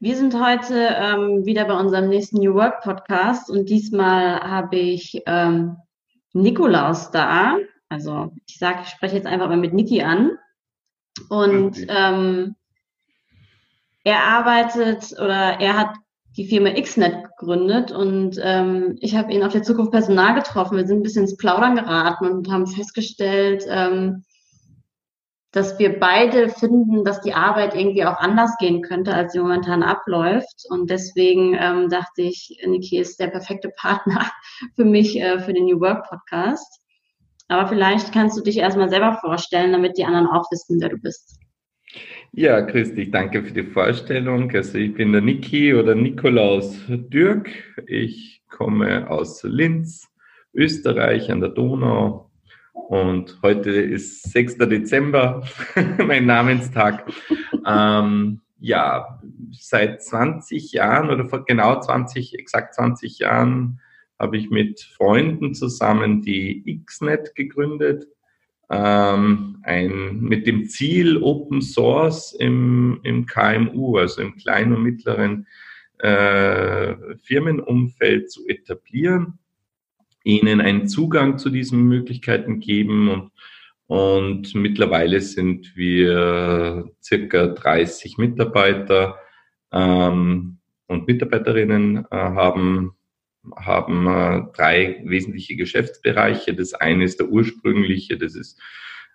Wir sind heute ähm, wieder bei unserem nächsten New Work Podcast und diesmal habe ich ähm, Nikolaus da. Also ich sage, ich spreche jetzt einfach mal mit Niki an. Und ähm, er arbeitet oder er hat die Firma XNet gegründet und ähm, ich habe ihn auf der Zukunft Personal getroffen. Wir sind ein bisschen ins Plaudern geraten und haben festgestellt, ähm, dass wir beide finden, dass die Arbeit irgendwie auch anders gehen könnte, als sie momentan abläuft. Und deswegen ähm, dachte ich, Niki ist der perfekte Partner für mich, äh, für den New Work Podcast. Aber vielleicht kannst du dich erstmal selber vorstellen, damit die anderen auch wissen, wer du bist. Ja, Christi, danke für die Vorstellung. Also ich bin der Niki oder Nikolaus Dürk. Ich komme aus Linz, Österreich an der Donau, und heute ist 6. Dezember, mein Namenstag. Ähm, ja, seit 20 Jahren oder vor genau 20, exakt 20 Jahren habe ich mit Freunden zusammen die XNet gegründet. Ähm, ein, mit dem Ziel, Open Source im, im KMU, also im kleinen und mittleren äh, Firmenumfeld zu etablieren ihnen einen Zugang zu diesen Möglichkeiten geben und und mittlerweile sind wir circa 30 Mitarbeiter ähm, und Mitarbeiterinnen äh, haben, haben äh, drei wesentliche Geschäftsbereiche. Das eine ist der ursprüngliche, das ist,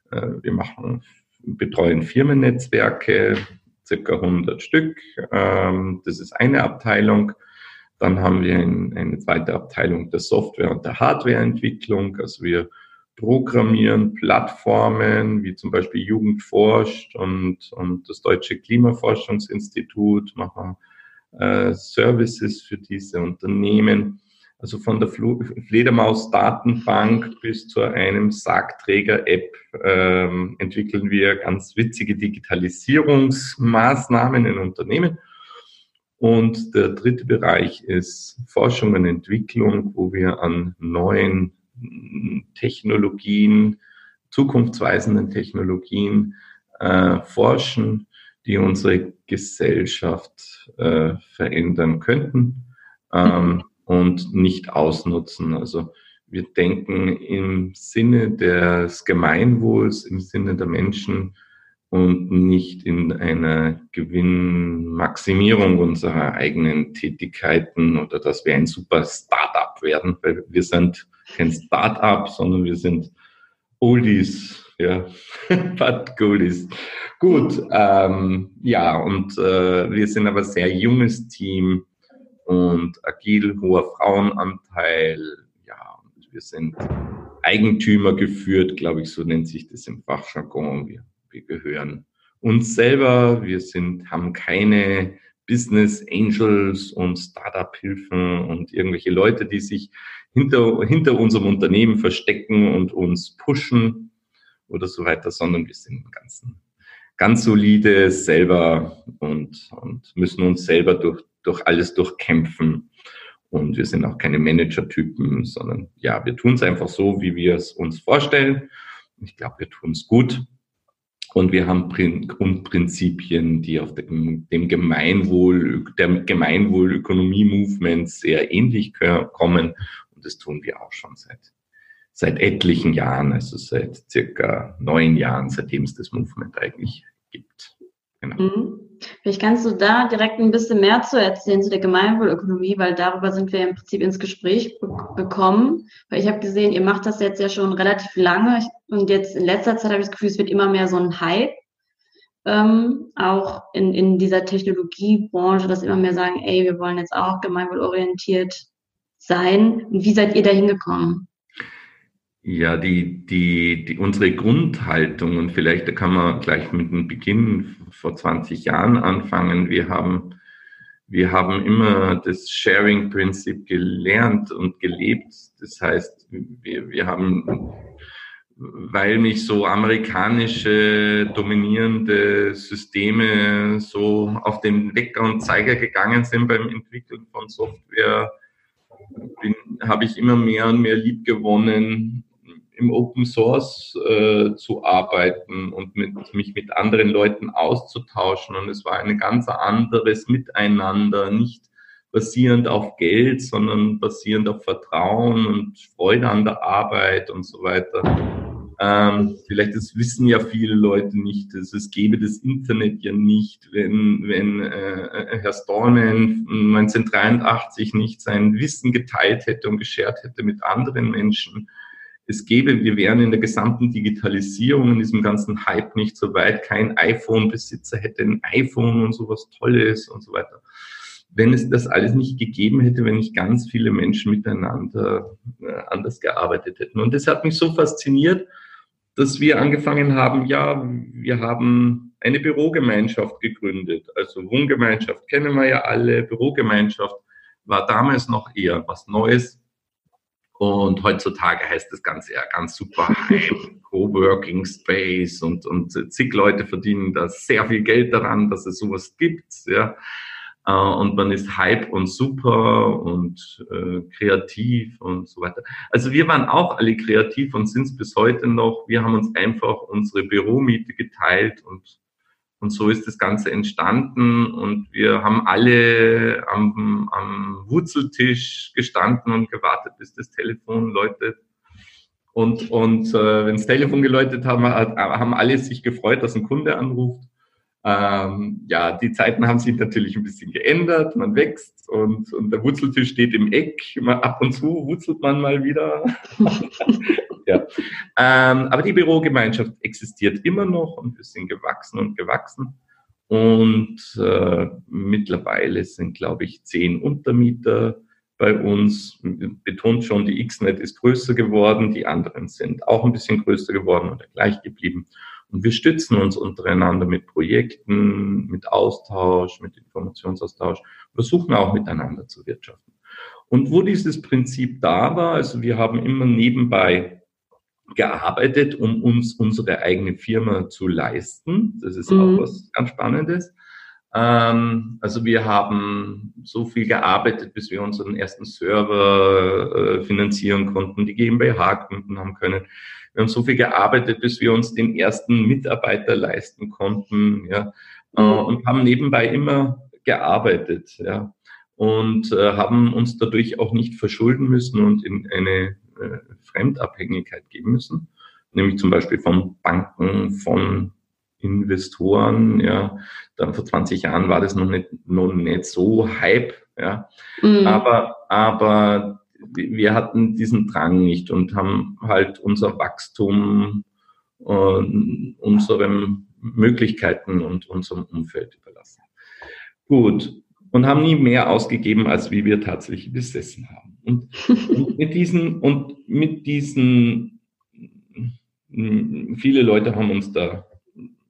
äh, wir machen, betreuen Firmennetzwerke, circa 100 Stück. Ähm, das ist eine Abteilung. Dann haben wir eine zweite Abteilung der Software- und der Hardwareentwicklung. Also wir programmieren Plattformen wie zum Beispiel Jugend forscht und, und das Deutsche Klimaforschungsinstitut machen äh, Services für diese Unternehmen. Also von der Fledermaus-Datenbank bis zu einem Sargträger-App ähm, entwickeln wir ganz witzige Digitalisierungsmaßnahmen in Unternehmen. Und der dritte Bereich ist Forschung und Entwicklung, wo wir an neuen Technologien, zukunftsweisenden Technologien äh, forschen, die unsere Gesellschaft äh, verändern könnten ähm, und nicht ausnutzen. Also wir denken im Sinne des Gemeinwohls, im Sinne der Menschen und nicht in einer Gewinnmaximierung unserer eigenen Tätigkeiten oder dass wir ein super Startup werden, weil wir sind kein Startup, sondern wir sind Oldies, ja, but Goldies. Gut, ähm, ja, und äh, wir sind aber sehr junges Team und agil, hoher Frauenanteil, ja, und wir sind Eigentümer geführt, glaube ich, so nennt sich das im Fachjargon. Wir wir gehören uns selber. Wir sind, haben keine Business Angels und Startup-Hilfen und irgendwelche Leute, die sich hinter, hinter unserem Unternehmen verstecken und uns pushen oder so weiter, sondern wir sind ganz, ganz solide selber und, und müssen uns selber durch, durch alles durchkämpfen. Und wir sind auch keine Manager-Typen, sondern ja, wir tun es einfach so, wie wir es uns vorstellen. Ich glaube, wir tun es gut. Und wir haben Grundprinzipien, die auf dem, Gemeinwohl, der Gemeinwohlökonomie-Movement sehr ähnlich kommen. Und das tun wir auch schon seit, seit etlichen Jahren, also seit circa neun Jahren, seitdem es das Movement eigentlich gibt. Genau. Mhm. Vielleicht kannst du da direkt ein bisschen mehr zu erzählen zu der Gemeinwohlökonomie, weil darüber sind wir im Prinzip ins Gespräch gekommen. Weil ich habe gesehen, ihr macht das jetzt ja schon relativ lange und jetzt in letzter Zeit habe ich das Gefühl, es wird immer mehr so ein Hype. Ähm, auch in, in dieser Technologiebranche, dass immer mehr sagen, ey, wir wollen jetzt auch gemeinwohlorientiert sein. Und wie seid ihr da hingekommen? Ja, die, die, die, unsere Grundhaltung, und vielleicht da kann man gleich mit dem Beginn vor 20 Jahren anfangen. Wir haben, wir haben immer das Sharing-Prinzip gelernt und gelebt. Das heißt, wir, wir haben, weil mich so amerikanische dominierende Systeme so auf den Wecker und Zeiger gegangen sind beim Entwickeln von Software, habe ich immer mehr und mehr lieb gewonnen, im Open Source äh, zu arbeiten und mit, mich mit anderen Leuten auszutauschen. Und es war ein ganz anderes Miteinander, nicht basierend auf Geld, sondern basierend auf Vertrauen und Freude an der Arbeit und so weiter. Ähm, vielleicht das wissen ja viele Leute nicht, dass es gäbe das Internet ja nicht, wenn, wenn äh, Herr Stornen 1983 nicht sein Wissen geteilt hätte und geschert hätte mit anderen Menschen. Es gäbe, wir wären in der gesamten Digitalisierung, in diesem ganzen Hype nicht so weit. Kein iPhone-Besitzer hätte ein iPhone und sowas Tolles und so weiter wenn es das alles nicht gegeben hätte, wenn nicht ganz viele Menschen miteinander äh, anders gearbeitet hätten. Und das hat mich so fasziniert, dass wir angefangen haben, ja, wir haben eine Bürogemeinschaft gegründet. Also Wohngemeinschaft kennen wir ja alle, Bürogemeinschaft war damals noch eher was Neues. Und heutzutage heißt das Ganze ja ganz super Hype, Coworking Space und, und zig Leute verdienen da sehr viel Geld daran, dass es sowas gibt. Ja. Äh, und man ist hype und super und äh, kreativ und so weiter. Also wir waren auch alle kreativ und sind es bis heute noch. Wir haben uns einfach unsere Büromiete geteilt und und so ist das Ganze entstanden und wir haben alle am, am Wurzeltisch gestanden und gewartet, bis das Telefon läutet. Und, und äh, wenn das Telefon geläutet haben, haben alle sich gefreut, dass ein Kunde anruft. Ähm, ja, die Zeiten haben sich natürlich ein bisschen geändert, man wächst und, und der Wurzeltisch steht im Eck. Ab und zu wurzelt man mal wieder. ja. Ähm, aber die Bürogemeinschaft existiert immer noch und wir sind gewachsen und gewachsen. Und äh, mittlerweile sind, glaube ich, zehn Untermieter bei uns. Betont schon, die XNet ist größer geworden, die anderen sind auch ein bisschen größer geworden oder gleich geblieben. Und wir stützen uns untereinander mit Projekten, mit Austausch, mit Informationsaustausch, versuchen auch miteinander zu wirtschaften. Und wo dieses Prinzip da war, also wir haben immer nebenbei gearbeitet, um uns unsere eigene Firma zu leisten. Das ist mhm. auch was ganz Spannendes. Ähm, also wir haben so viel gearbeitet, bis wir unseren ersten Server äh, finanzieren konnten, die GmbH gründen haben können. Wir haben so viel gearbeitet, bis wir uns den ersten Mitarbeiter leisten konnten, ja, äh, mhm. und haben nebenbei immer gearbeitet, ja, und äh, haben uns dadurch auch nicht verschulden müssen und in eine äh, Fremdabhängigkeit geben müssen, nämlich zum Beispiel von Banken, von Investoren, ja. Dann vor 20 Jahren war das noch nicht, noch nicht so Hype, ja. Mhm. Aber, aber wir hatten diesen Drang nicht und haben halt unser Wachstum und unseren Möglichkeiten und unserem Umfeld überlassen. Gut. Und haben nie mehr ausgegeben, als wie wir tatsächlich besessen haben. Und, und mit diesen, und mit diesen, viele Leute haben uns da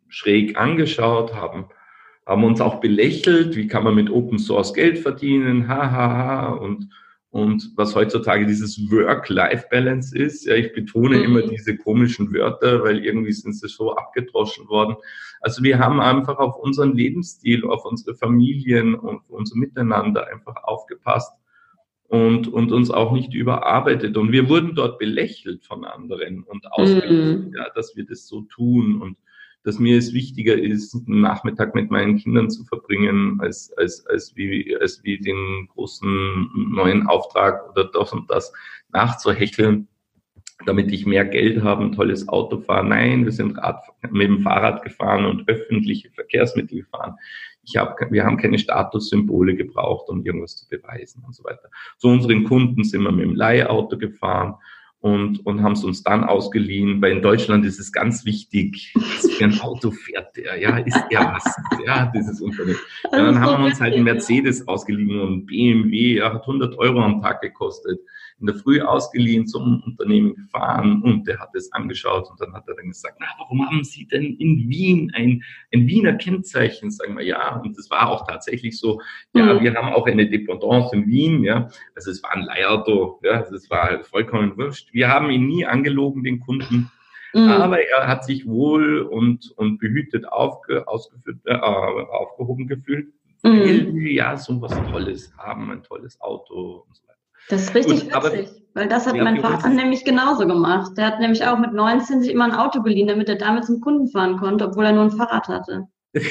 schräg angeschaut, haben, haben uns auch belächelt, wie kann man mit Open Source Geld verdienen, hahaha, ha, ha, und und was heutzutage dieses Work-Life-Balance ist. Ja, ich betone mhm. immer diese komischen Wörter, weil irgendwie sind sie so abgedroschen worden. Also wir haben einfach auf unseren Lebensstil, auf unsere Familien und unser Miteinander einfach aufgepasst und, und uns auch nicht überarbeitet. Und wir wurden dort belächelt von anderen und ausgelacht, mhm. ja, dass wir das so tun. Und dass mir es wichtiger ist, einen Nachmittag mit meinen Kindern zu verbringen, als, als, als, wie, als wie den großen neuen Auftrag oder das und das nachzuhecheln, damit ich mehr Geld habe, ein tolles Auto fahre. Nein, wir sind Rad, mit dem Fahrrad gefahren und öffentliche Verkehrsmittel gefahren. Ich hab, wir haben keine Statussymbole gebraucht, um irgendwas zu beweisen und so weiter. So unseren Kunden sind wir mit dem Leihauto gefahren und, und haben es uns dann ausgeliehen, weil in Deutschland ist es ganz wichtig, für ein Auto fährt der, ja, ist er was, ja, dieses Unternehmen. Ja, dann haben wir uns halt einen Mercedes ausgeliehen und BMW, ja, hat 100 Euro am Tag gekostet in der Früh ausgeliehen, zum Unternehmen gefahren und der hat es angeschaut und dann hat er dann gesagt, na, warum haben Sie denn in Wien ein, ein Wiener Kennzeichen? Sagen wir ja. Und das war auch tatsächlich so. Ja, mhm. wir haben auch eine Dependance in Wien, ja. Also es war ein Leihauto, ja. Also es war halt vollkommen wurscht. Wir haben ihn nie angelogen, den Kunden. Mhm. Aber er hat sich wohl und, und behütet aufge, ausgeführt, äh, aufgehoben gefühlt, mhm. wir ja so was Tolles haben, ein tolles Auto und so weiter. Das ist richtig Gut, witzig, weil das hat ja, mein Vater nämlich genauso gemacht. Der hat nämlich auch mit 19 sich immer ein Auto geliehen, damit er damit zum Kunden fahren konnte, obwohl er nur ein Fahrrad hatte.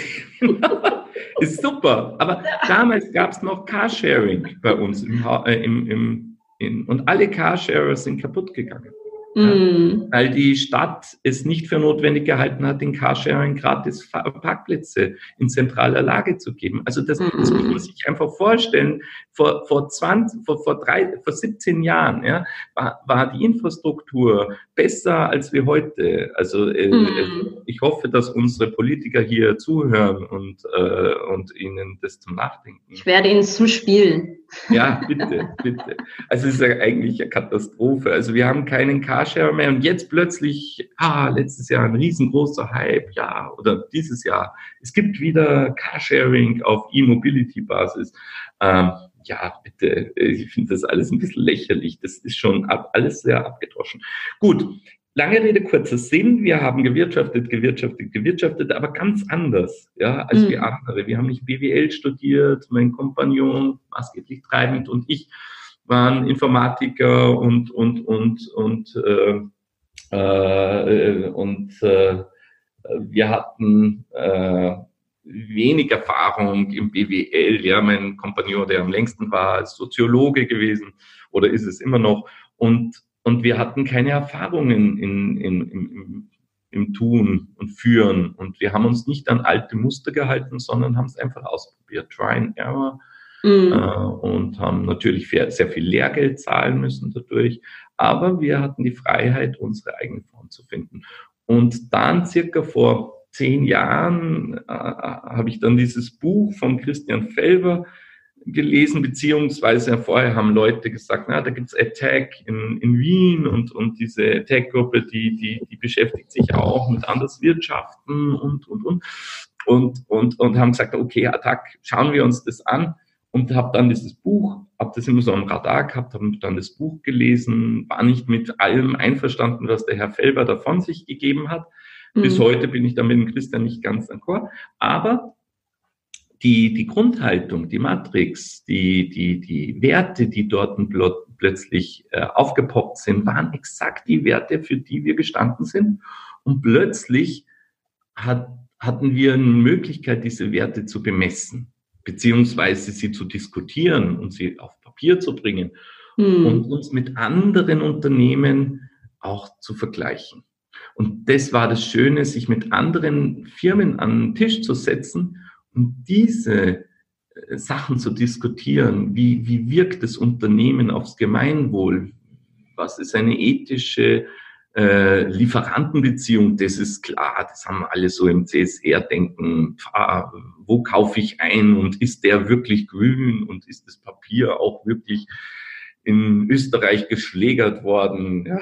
ist super. Aber damals gab es noch Carsharing bei uns im, äh, im, im in, und alle Carsharer sind kaputt gegangen. Mm. weil die Stadt es nicht für notwendig gehalten hat, den Carsharing gratis Parkplätze in zentraler Lage zu geben. Also das, mm. das muss man sich einfach vorstellen. Vor, vor 20, vor, vor drei, vor 17 Jahren, ja, war, war die Infrastruktur besser als wir heute. Also äh, mm. ich hoffe, dass unsere Politiker hier zuhören und, äh, und ihnen das zum Nachdenken. Ich werde ihnen zuspielen. Ja, bitte, bitte. Also es ist ja eigentlich eine Katastrophe. Also wir haben keinen Carsharing mehr und jetzt plötzlich, ah, letztes Jahr ein riesengroßer Hype, ja, oder dieses Jahr. Es gibt wieder Carsharing auf E-Mobility-Basis. Ähm, ja, bitte, ich finde das alles ein bisschen lächerlich. Das ist schon ab, alles sehr abgedroschen. Gut, Lange Rede, kurzer Sinn. Wir haben gewirtschaftet, gewirtschaftet, gewirtschaftet, aber ganz anders, ja, als mhm. wir andere. Wir haben nicht BWL studiert, mein Kompagnon, maßgeblich treibend und ich waren Informatiker und, und, und, und, äh, äh, und äh, wir hatten äh, wenig Erfahrung im BWL. Ja, mein Kompagnon, der am längsten war, ist Soziologe gewesen oder ist es immer noch. Und und wir hatten keine Erfahrungen in, in, im, im Tun und Führen. Und wir haben uns nicht an alte Muster gehalten, sondern haben es einfach ausprobiert. Try and Error. Mhm. Äh, und haben natürlich sehr viel Lehrgeld zahlen müssen dadurch. Aber wir hatten die Freiheit, unsere eigene Form zu finden. Und dann circa vor zehn Jahren äh, habe ich dann dieses Buch von Christian Felber gelesen, beziehungsweise vorher haben Leute gesagt, na, da gibt's Attack in, in Wien und, und diese Attack-Gruppe, die, die, die beschäftigt sich auch mit Anderswirtschaften und, und, und, und, und, und haben gesagt, okay, Attack, schauen wir uns das an und habe dann dieses Buch, habe das immer so am Radar gehabt, habe dann das Buch gelesen, war nicht mit allem einverstanden, was der Herr Felber davon sich gegeben hat. Mhm. Bis heute bin ich da mit dem Christian nicht ganz d'accord, aber die, die Grundhaltung, die Matrix, die, die, die Werte, die dort plötzlich äh, aufgepoppt sind, waren exakt die Werte, für die wir gestanden sind. Und plötzlich hat, hatten wir eine Möglichkeit, diese Werte zu bemessen, beziehungsweise sie zu diskutieren und sie auf Papier zu bringen hm. und uns mit anderen Unternehmen auch zu vergleichen. Und das war das Schöne, sich mit anderen Firmen an den Tisch zu setzen und diese äh, Sachen zu diskutieren, wie, wie wirkt das Unternehmen aufs Gemeinwohl? Was ist eine ethische äh, Lieferantenbeziehung? Das ist klar, das haben alle so im CSR-Denken. Wo kaufe ich ein und ist der wirklich grün und ist das Papier auch wirklich in Österreich geschlägert worden. Ja.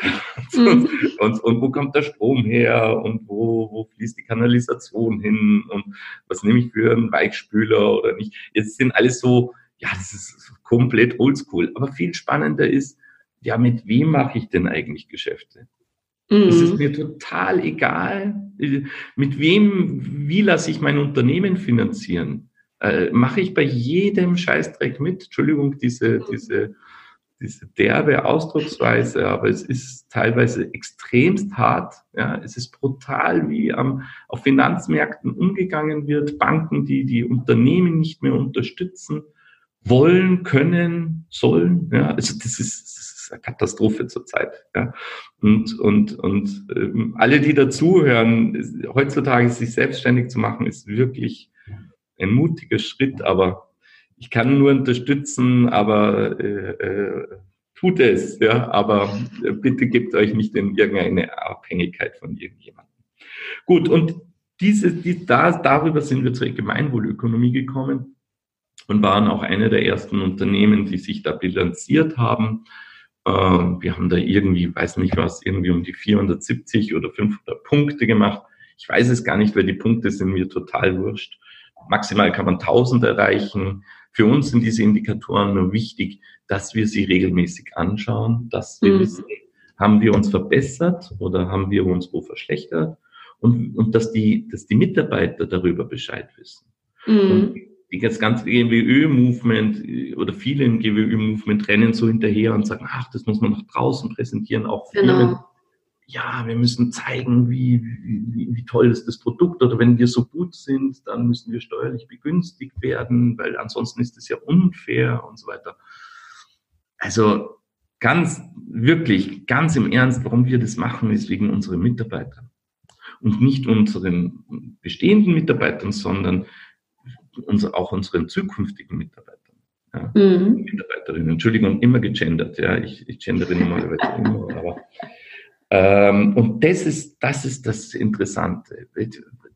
Mhm. Und, und, wo kommt der Strom her und wo, wo fließt die Kanalisation hin und was nehme ich für einen Weichspüler oder nicht. Jetzt sind alles so, ja, das ist komplett oldschool. Aber viel spannender ist, ja, mit wem mache ich denn eigentlich Geschäfte? Mhm. Es ist mir total egal, mit wem, wie lasse ich mein Unternehmen finanzieren. Äh, mache ich bei jedem Scheißdreck mit? Entschuldigung, diese, diese diese derbe Ausdrucksweise, aber es ist teilweise extremst hart. Ja, es ist brutal, wie am, auf Finanzmärkten umgegangen wird. Banken, die die Unternehmen nicht mehr unterstützen wollen, können, sollen. Ja, also das ist, das ist eine Katastrophe zurzeit. Ja. Und, und, und ähm, alle, die dazuhören, heutzutage sich selbstständig zu machen, ist wirklich ein mutiger Schritt, aber ich kann nur unterstützen, aber äh, äh, tut es, ja, aber bitte gebt euch nicht in irgendeine Abhängigkeit von irgendjemandem. Gut, und diese, die, da, darüber sind wir zur Gemeinwohlökonomie gekommen und waren auch eine der ersten Unternehmen, die sich da bilanziert haben. Ähm, wir haben da irgendwie, weiß nicht was, irgendwie um die 470 oder 500 Punkte gemacht. Ich weiß es gar nicht, weil die Punkte sind mir total wurscht. Maximal kann man 1000 erreichen. Für uns sind diese Indikatoren nur wichtig, dass wir sie regelmäßig anschauen, dass wir mhm. wissen, haben wir uns verbessert oder haben wir uns wo verschlechtert und, und dass, die, dass die Mitarbeiter darüber Bescheid wissen. Mhm. Das ganze GWÖ-Movement oder viele im GWÖ-Movement rennen so hinterher und sagen, ach, das muss man nach draußen präsentieren, auch Firmen. Genau. Ja, wir müssen zeigen, wie, wie, wie toll ist das Produkt oder wenn wir so gut sind, dann müssen wir steuerlich begünstigt werden, weil ansonsten ist es ja unfair und so weiter. Also ganz, wirklich, ganz im Ernst, warum wir das machen, ist wegen unserer Mitarbeiter. Und nicht unseren bestehenden Mitarbeitern, sondern unser, auch unseren zukünftigen Mitarbeitern. Ja, mhm. Mitarbeiterinnen. Entschuldigung, immer gegendert, ja. Ich, ich gendere normalerweise immer, aber ähm, und das ist, das ist das Interessante.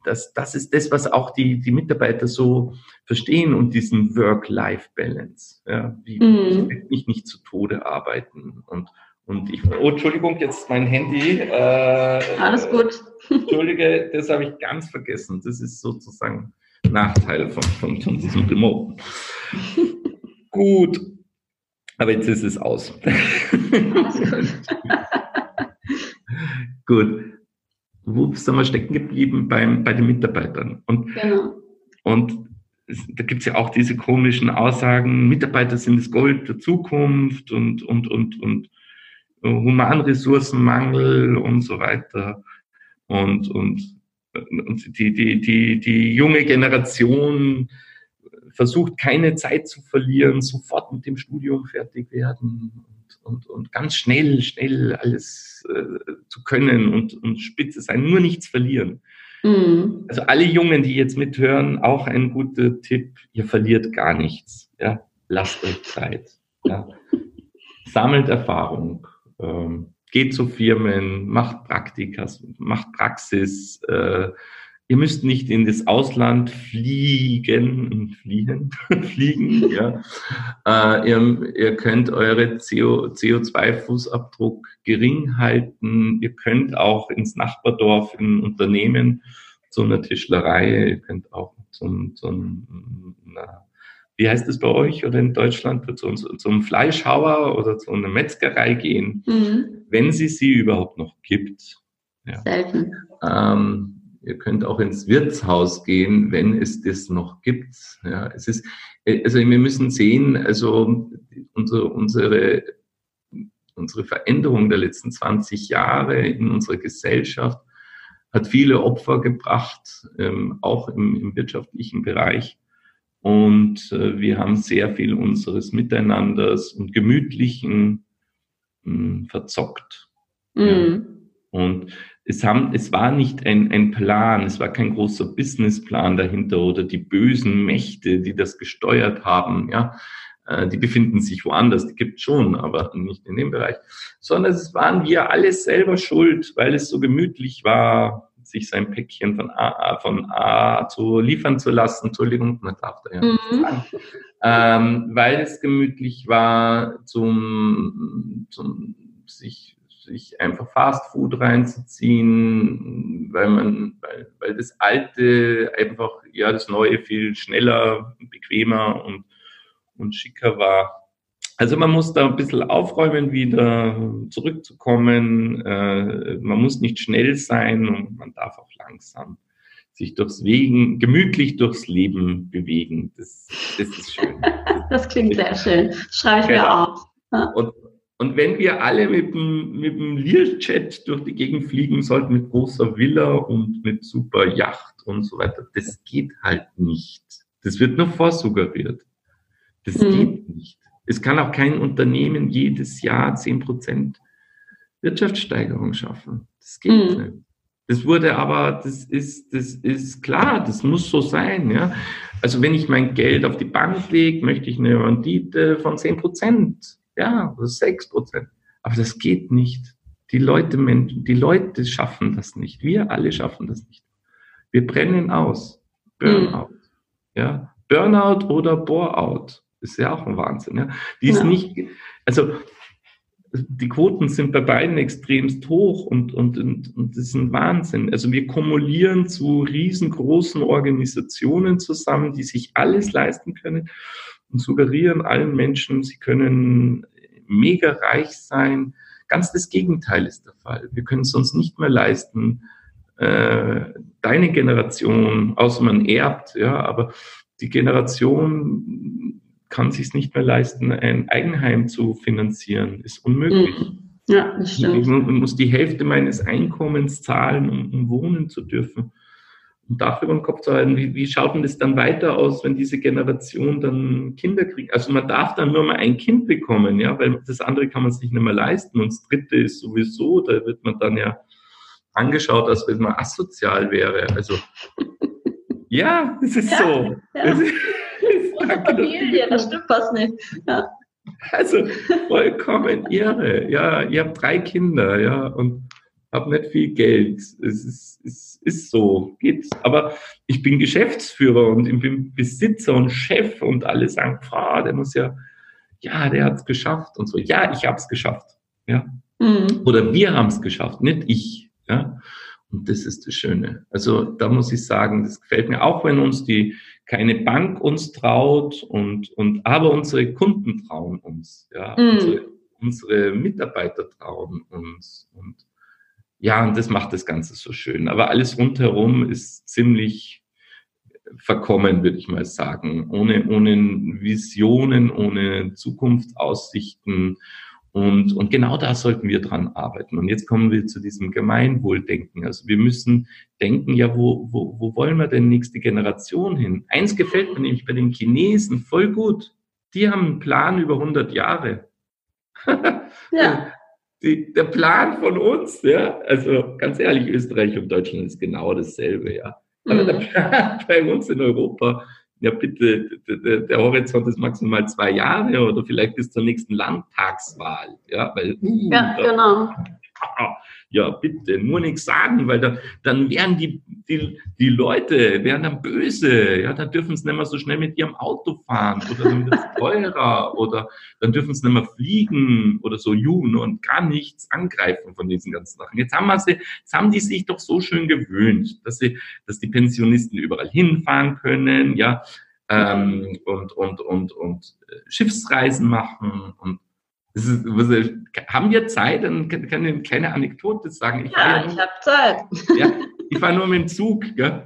Das, das ist das, was auch die, die Mitarbeiter so verstehen und diesen Work-Life-Balance. Ja, wie, mhm. Ich mich nicht zu Tode arbeiten und, und ich, oh, Entschuldigung, jetzt mein Handy. Äh, Alles gut. Entschuldige, das habe ich ganz vergessen. Das ist sozusagen Nachteil von, von, von diesem Remote. gut. Aber jetzt ist es aus. gut. Wo sind wir stecken geblieben beim, bei den Mitarbeitern? Und, genau. und da gibt es ja auch diese komischen Aussagen, Mitarbeiter sind das Gold der Zukunft und, und, und, und Humanressourcenmangel und so weiter. Und, und, und die, die, die, die junge Generation versucht keine Zeit zu verlieren, sofort mit dem Studium fertig werden und, und, und ganz schnell, schnell alles äh, zu können und, und spitze sein, nur nichts verlieren. Mhm. Also alle Jungen, die jetzt mithören, auch ein guter Tipp, ihr verliert gar nichts. Ja? Lasst euch Zeit. Ja? Sammelt Erfahrung ähm, geht zu Firmen, macht Praktika, macht Praxis. Äh, ihr müsst nicht in das Ausland fliegen, fliegen, fliegen, ja. Äh, ihr, ihr könnt eure CO, CO2-Fußabdruck gering halten. Ihr könnt auch ins Nachbardorf in Unternehmen zu einer Tischlerei, ihr könnt auch zum, zum na, wie heißt es bei euch oder in Deutschland, zu, zum Fleischhauer oder zu einer Metzgerei gehen, mhm. wenn sie sie überhaupt noch gibt. Ja. Selten. Ähm, ihr könnt auch ins Wirtshaus gehen, wenn es das noch gibt. Ja, es ist, also wir müssen sehen, also unsere, unsere, unsere Veränderung der letzten 20 Jahre in unserer Gesellschaft hat viele Opfer gebracht, ähm, auch im, im wirtschaftlichen Bereich. Und äh, wir haben sehr viel unseres Miteinanders und Gemütlichen mh, hm, verzockt. Mhm. Ja. Und es, haben, es war nicht ein, ein Plan, es war kein großer Businessplan dahinter oder die bösen Mächte, die das gesteuert haben. Ja, äh, die befinden sich woanders, die gibt schon, aber nicht in dem Bereich. Sondern es waren wir alles selber schuld, weil es so gemütlich war, sich sein Päckchen von A, von A zu liefern zu lassen. Entschuldigung, man darf da ja mhm. sagen. Ähm, weil es gemütlich war, zum, zum sich, sich einfach Fast Food reinzuziehen, weil man, weil, weil das Alte einfach, ja, das Neue viel schneller, bequemer und, und schicker war. Also man muss da ein bisschen aufräumen, wieder zurückzukommen. Äh, man muss nicht schnell sein und man darf auch langsam sich durchs Wegen, gemütlich durchs Leben bewegen. Das, das ist schön. das klingt sehr schön. Schreibe ich genau. mir auf. Und, und wenn wir alle mit dem, mit dem Learjet durch die Gegend fliegen sollten, mit großer Villa und mit super Yacht und so weiter, das geht halt nicht. Das wird nur vorsuggeriert. Das hm. geht nicht. Es kann auch kein Unternehmen jedes Jahr zehn Prozent Wirtschaftssteigerung schaffen. Das geht mhm. nicht. Das wurde aber, das ist, das ist klar, das muss so sein, ja. Also wenn ich mein Geld auf die Bank lege, möchte ich eine Rendite von zehn Prozent, ja, oder sechs Prozent. Aber das geht nicht. Die Leute, die Leute schaffen das nicht. Wir alle schaffen das nicht. Wir brennen aus. Burnout. Mhm. Ja. Burnout oder Boreout ist ja auch ein Wahnsinn. Ja? Die ist ja. nicht, also die Quoten sind bei beiden extremst hoch und, und, und, und das ist ein Wahnsinn. Also wir kumulieren zu riesengroßen Organisationen zusammen, die sich alles leisten können und suggerieren allen Menschen, sie können mega reich sein. Ganz das Gegenteil ist der Fall. Wir können es uns nicht mehr leisten, äh, deine Generation, außer man erbt, ja, aber die Generation kann sich nicht mehr leisten, ein Eigenheim zu finanzieren. Ist unmöglich. Mhm. Ja, das stimmt. Ich muss die Hälfte meines Einkommens zahlen, um, um wohnen zu dürfen. Und dafür im Kopf zu halten, wie, wie schaut denn das dann weiter aus, wenn diese Generation dann Kinder kriegt? Also man darf dann nur mal ein Kind bekommen, ja, weil das andere kann man sich nicht mehr leisten. Und das dritte ist sowieso, da wird man dann ja angeschaut, als wenn man asozial wäre. Also ja, es ist ja, so. Ja. Es ist, Familie, das stimmt fast nicht. Ja. Also vollkommen irre. Ja, ihr habt drei Kinder, ja, und habt nicht viel Geld. Es ist, es ist so, geht. Aber ich bin Geschäftsführer und ich bin Besitzer und Chef und alle sagen, Frau, der muss ja, ja, der hat es geschafft und so. Ja, ich habe es geschafft. Ja. Mhm. Oder wir haben es geschafft, nicht ich. Ja. Und das ist das Schöne. Also da muss ich sagen, das gefällt mir auch, wenn uns die keine Bank uns traut und, und aber unsere Kunden trauen uns, ja, mm. unsere, unsere, Mitarbeiter trauen uns und ja, und das macht das Ganze so schön. Aber alles rundherum ist ziemlich verkommen, würde ich mal sagen, ohne, ohne Visionen, ohne Zukunftsaussichten und, und genau da sollten wir dran arbeiten. Und jetzt kommen wir zu diesem Gemeinwohldenken. Also wir müssen denken, ja, wo, wo, wo wollen wir denn nächste Generation hin? Eins gefällt mir nämlich bei den Chinesen voll gut. Die haben einen Plan über 100 Jahre. ja. Die, der Plan von uns, ja, also ganz ehrlich, Österreich und Deutschland ist genau dasselbe, ja. Aber mhm. der Plan bei uns in Europa ja bitte, der Horizont ist maximal zwei Jahre oder vielleicht bis zur nächsten Landtagswahl. Ja, weil, uh, ja genau ja, bitte, nur nichts sagen, weil da, dann wären die, die, die Leute, wären dann böse, ja, dann dürfen sie nicht mehr so schnell mit ihrem Auto fahren oder dann wird es teurer oder dann dürfen sie nicht mehr fliegen oder so, jun und gar nichts angreifen von diesen ganzen Sachen. Jetzt haben wir sie, jetzt haben die sich doch so schön gewöhnt, dass sie, dass die Pensionisten überall hinfahren können, ja, ähm, und, und, und, und äh, Schiffsreisen machen und ist, haben wir Zeit? Dann kann ich eine kleine Anekdote sagen. Ich ja, ja ich habe Zeit. Ja, ich fahre nur mit dem Zug, mhm.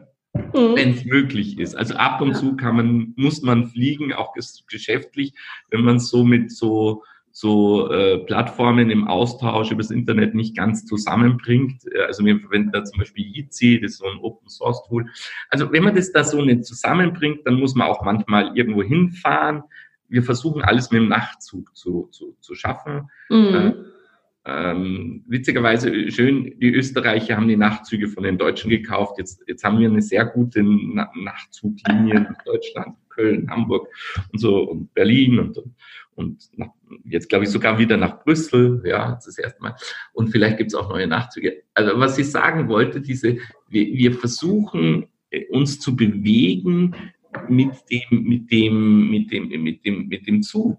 wenn es möglich ist. Also ab und ja. zu kann man, muss man fliegen, auch geschäftlich, wenn man so mit so so äh, Plattformen im Austausch übers Internet nicht ganz zusammenbringt. Also wir verwenden da zum Beispiel Jitsi, das ist so ein Open Source Tool. Also wenn man das da so nicht zusammenbringt, dann muss man auch manchmal irgendwo hinfahren wir versuchen alles mit dem Nachtzug zu, zu, zu schaffen. Mhm. Äh, ähm, witzigerweise schön, die Österreicher haben die Nachtzüge von den Deutschen gekauft. Jetzt, jetzt haben wir eine sehr gute Na Nachtzuglinie nach Deutschland, Köln, Hamburg und so und Berlin und, und nach, jetzt glaube ich sogar wieder nach Brüssel. Ja, das erste Mal. Und vielleicht gibt es auch neue Nachtzüge. Also was ich sagen wollte, diese, wir, wir versuchen äh, uns zu bewegen mit dem, mit dem, mit dem, mit dem, mit dem Zug.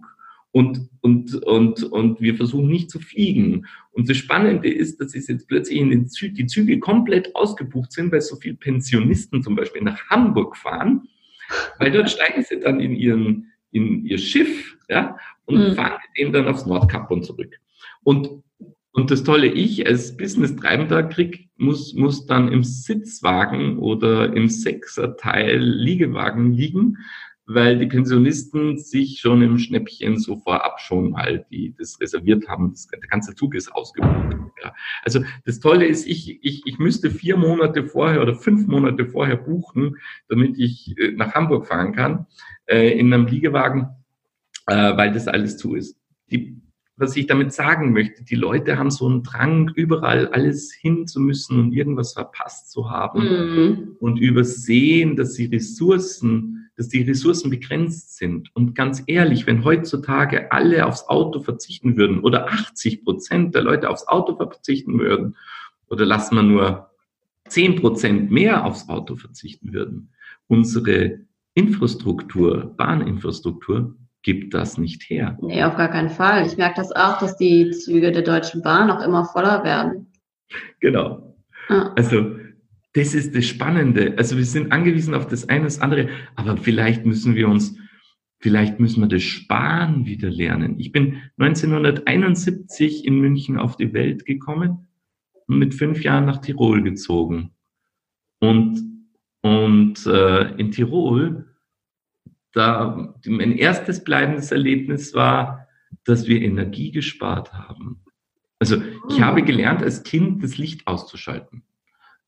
Und, und, und, und wir versuchen nicht zu fliegen. Und das Spannende ist, dass jetzt plötzlich in den Zü die Züge komplett ausgebucht sind, weil so viele Pensionisten zum Beispiel nach Hamburg fahren, weil dort steigen sie dann in ihren, in ihr Schiff, ja, und mhm. fahren mit denen dann aufs Nordkap und zurück. Und und das Tolle, ich als Business-Treibender krieg, muss, muss dann im Sitzwagen oder im Sechserteil Liegewagen liegen, weil die Pensionisten sich schon im Schnäppchen so vorab schon mal die das reserviert haben. Das, der ganze Zug ist ausgebucht. Ja. Also das Tolle ist, ich, ich, ich müsste vier Monate vorher oder fünf Monate vorher buchen, damit ich äh, nach Hamburg fahren kann äh, in einem Liegewagen, äh, weil das alles zu ist. Die was ich damit sagen möchte, die Leute haben so einen Drang, überall alles hin zu müssen und irgendwas verpasst zu haben mhm. und übersehen, dass die Ressourcen, dass die Ressourcen begrenzt sind. Und ganz ehrlich, wenn heutzutage alle aufs Auto verzichten würden oder 80 Prozent der Leute aufs Auto verzichten würden oder lassen wir nur 10 Prozent mehr aufs Auto verzichten würden, unsere Infrastruktur, Bahninfrastruktur gibt das nicht her. Nee, auf gar keinen Fall. Ich merke das auch, dass die Züge der Deutschen Bahn auch immer voller werden. Genau. Ah. Also, das ist das Spannende. Also, wir sind angewiesen auf das eine, das andere, aber vielleicht müssen wir uns, vielleicht müssen wir das Sparen wieder lernen. Ich bin 1971 in München auf die Welt gekommen und mit fünf Jahren nach Tirol gezogen. Und, und äh, in Tirol da, mein erstes bleibendes Erlebnis war, dass wir Energie gespart haben. Also ich habe gelernt, als Kind das Licht auszuschalten.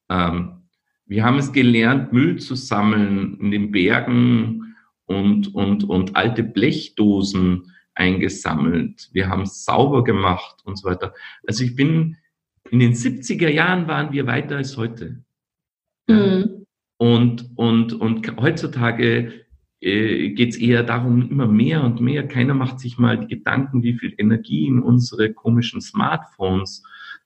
Ähm, wir haben es gelernt, Müll zu sammeln in den Bergen und, und, und alte Blechdosen eingesammelt. Wir haben es sauber gemacht und so weiter. Also ich bin, in den 70er Jahren waren wir weiter als heute. Mhm. Und, und, und heutzutage geht es eher darum, immer mehr und mehr. Keiner macht sich mal die Gedanken, wie viel Energie in unsere komischen Smartphones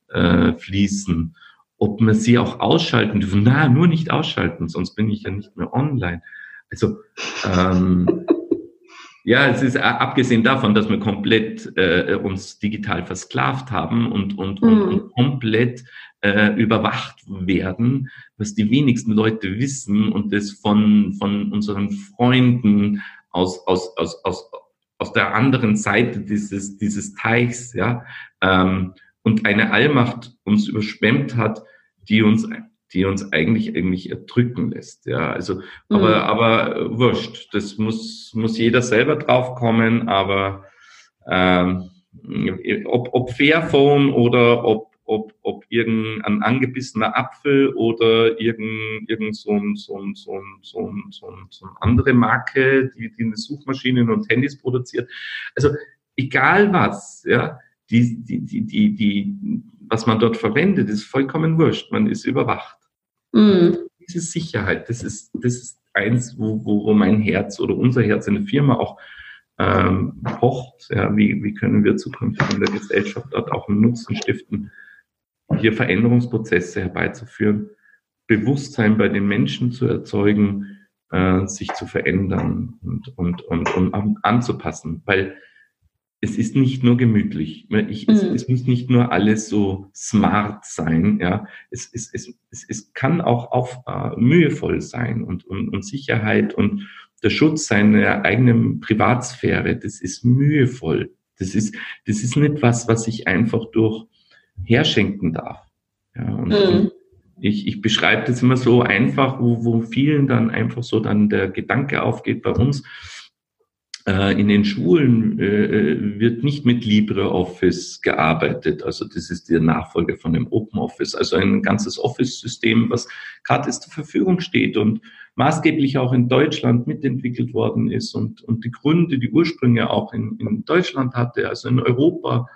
äh, fließen. Ob man sie auch ausschalten dürfen. Na, nur nicht ausschalten, sonst bin ich ja nicht mehr online. Also ähm, ja, es ist äh, abgesehen davon, dass wir komplett äh, uns digital versklavt haben und, und, mhm. und, und komplett äh, überwacht werden, was die wenigsten Leute wissen und das von, von unseren Freunden aus, aus, aus, aus, aus der anderen Seite dieses, dieses Teichs, ja, ähm, und eine Allmacht uns überschwemmt hat, die uns die uns eigentlich eigentlich erdrücken lässt. Ja, also, aber, mhm. aber äh, wurscht. Das muss, muss jeder selber drauf kommen, aber ähm, ob, ob Fairphone oder ob, ob, ob irgendein angebissener Apfel oder irgend, irgend so, ein, so, ein, so, ein, so, ein, so, ein, so eine andere Marke, die, die eine Suchmaschinen und Handys produziert. Also egal was, ja, die, die, die, die, die, was man dort verwendet, ist vollkommen wurscht. Man ist überwacht. Mhm. Diese Sicherheit, das ist, das ist eins, wo, wo, wo mein Herz oder unser Herz in der Firma auch ähm, pocht. Ja, wie, wie können wir zukünftig in der Gesellschaft dort auch einen Nutzen stiften, hier Veränderungsprozesse herbeizuführen, Bewusstsein bei den Menschen zu erzeugen, äh, sich zu verändern und, und, und, und anzupassen. Weil es ist nicht nur gemütlich. Ich, es, mhm. es, muss nicht nur alles so smart sein. Ja, es, es, es, es, es kann auch auf, äh, mühevoll sein und, und, und Sicherheit und der Schutz seiner eigenen Privatsphäre. Das ist mühevoll. Das ist, das ist nicht was, was ich einfach durch herschenken darf. Ja, und, mhm. ich, ich beschreibe das immer so einfach, wo, wo vielen dann einfach so dann der Gedanke aufgeht bei uns äh, in den Schulen äh, äh, wird nicht mit LibreOffice gearbeitet. Also das ist der Nachfolger von dem Open Office. Also ein ganzes Office-System, was gratis zur Verfügung steht und maßgeblich auch in Deutschland mitentwickelt worden ist und, und die Gründe, die Ursprünge auch in, in Deutschland hatte, also in Europa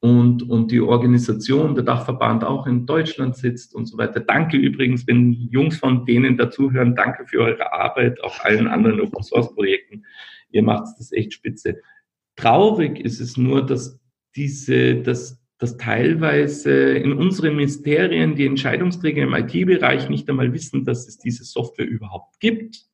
und, und die Organisation, der Dachverband auch in Deutschland sitzt und so weiter. Danke übrigens, wenn Jungs von denen dazuhören, danke für eure Arbeit, auch allen anderen Open Source Projekten ihr macht das echt spitze. Traurig ist es nur, dass diese, dass, dass teilweise in unseren Ministerien die Entscheidungsträger im IT-Bereich nicht einmal wissen, dass es diese Software überhaupt gibt.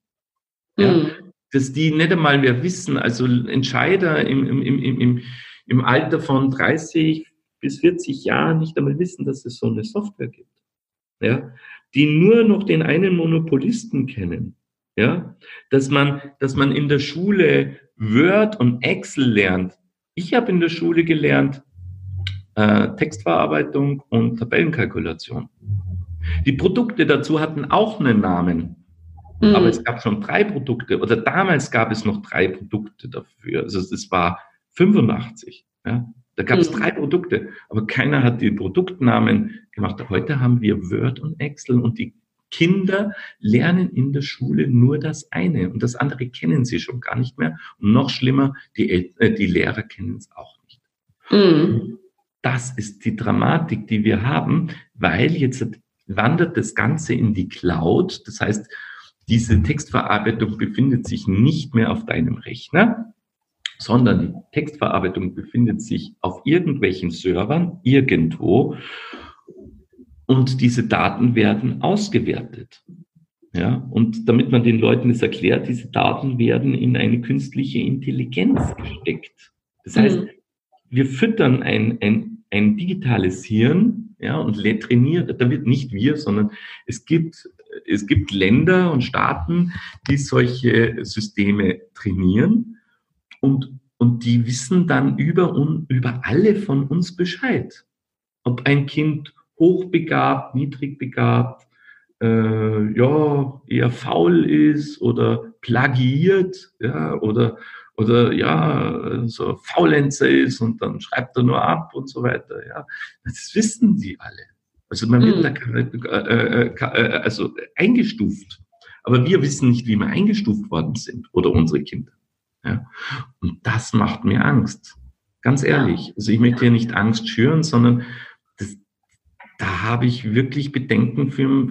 Ja, mhm. Dass die nicht einmal mehr wissen, also Entscheider im, im, im, im, im Alter von 30 bis 40 Jahren nicht einmal wissen, dass es so eine Software gibt. Ja, die nur noch den einen Monopolisten kennen. Ja, dass man, dass man in der Schule Word und Excel lernt. Ich habe in der Schule gelernt äh, Textverarbeitung und Tabellenkalkulation. Die Produkte dazu hatten auch einen Namen. Mhm. Aber es gab schon drei Produkte, oder damals gab es noch drei Produkte dafür. Also es war 85. Ja? Da gab es mhm. drei Produkte, aber keiner hat die Produktnamen gemacht. Heute haben wir Word und Excel und die Kinder lernen in der Schule nur das eine und das andere kennen sie schon gar nicht mehr. Und noch schlimmer, die, El äh, die Lehrer kennen es auch nicht. Mhm. Das ist die Dramatik, die wir haben, weil jetzt wandert das Ganze in die Cloud. Das heißt, diese Textverarbeitung befindet sich nicht mehr auf deinem Rechner, sondern die Textverarbeitung befindet sich auf irgendwelchen Servern irgendwo und diese Daten werden ausgewertet. Ja, und damit man den Leuten es erklärt, diese Daten werden in eine künstliche Intelligenz gesteckt. Das heißt, mhm. wir füttern ein, ein, ein digitales Hirn, ja, und trainieren, da wird nicht wir, sondern es gibt, es gibt Länder und Staaten, die solche Systeme trainieren und, und die wissen dann über, über alle von uns Bescheid. Ob ein Kind hochbegabt, niedrigbegabt, äh, ja, eher faul ist oder plagiiert, ja, oder, oder ja, so Faulenzer ist und dann schreibt er nur ab und so weiter, ja. Das wissen die alle. Also man wird mhm. da äh, äh, äh, also eingestuft. Aber wir wissen nicht, wie wir eingestuft worden sind oder unsere Kinder. Ja. Und das macht mir Angst. Ganz ehrlich. Also ich möchte hier nicht Angst schüren, sondern das, da habe ich wirklich Bedenken für,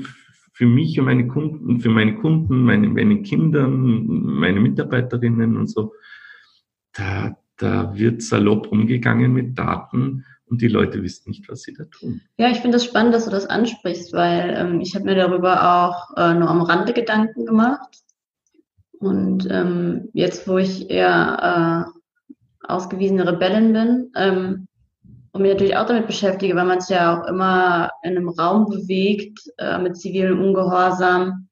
für mich und meine Kunden, für meine Kunden, meine, meine Kinder, meine Mitarbeiterinnen und so. Da, da wird salopp umgegangen mit Daten und die Leute wissen nicht, was sie da tun. Ja, ich finde es das spannend, dass du das ansprichst, weil ähm, ich habe mir darüber auch äh, nur am Rande Gedanken gemacht. Und ähm, jetzt, wo ich eher äh, ausgewiesene Rebellin bin ähm, und mich natürlich auch damit beschäftige, weil man sich ja auch immer in einem Raum bewegt äh, mit zivilem Ungehorsam,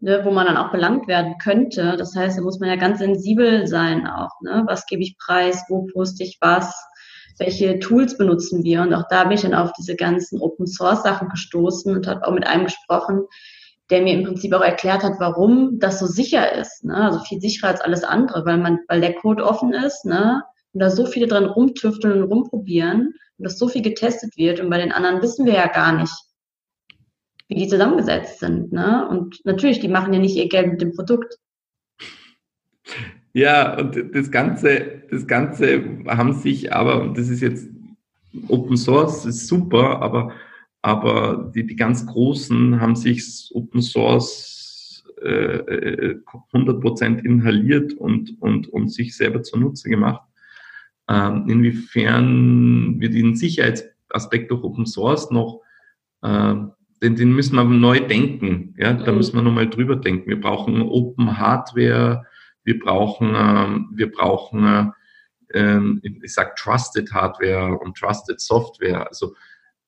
ne, wo man dann auch belangt werden könnte. Das heißt, da muss man ja ganz sensibel sein auch. Ne? Was gebe ich preis? Wo poste ich was? Welche Tools benutzen wir? Und auch da bin ich dann auf diese ganzen Open Source Sachen gestoßen und habe auch mit einem gesprochen, der mir im Prinzip auch erklärt hat, warum das so sicher ist. Ne? Also viel sicherer als alles andere, weil man, weil der Code offen ist, ne? Und da so viele dran rumtüfteln und rumprobieren und dass so viel getestet wird. Und bei den anderen wissen wir ja gar nicht, wie die zusammengesetzt sind. Ne? Und natürlich, die machen ja nicht ihr Geld mit dem Produkt. Ja, und das Ganze, das Ganze haben sich aber, und das ist jetzt Open Source, ist super, aber aber die, die ganz Großen haben sich Open Source äh, 100% äh, inhaliert und, und, und sich selber zunutze gemacht. Ähm, inwiefern wir den Sicherheitsaspekt durch Open Source noch, äh, den, den müssen wir neu denken. Ja? Da mhm. müssen wir nochmal drüber denken. Wir brauchen Open Hardware, wir brauchen, ähm, wir brauchen äh, ich sag Trusted Hardware und Trusted Software. Also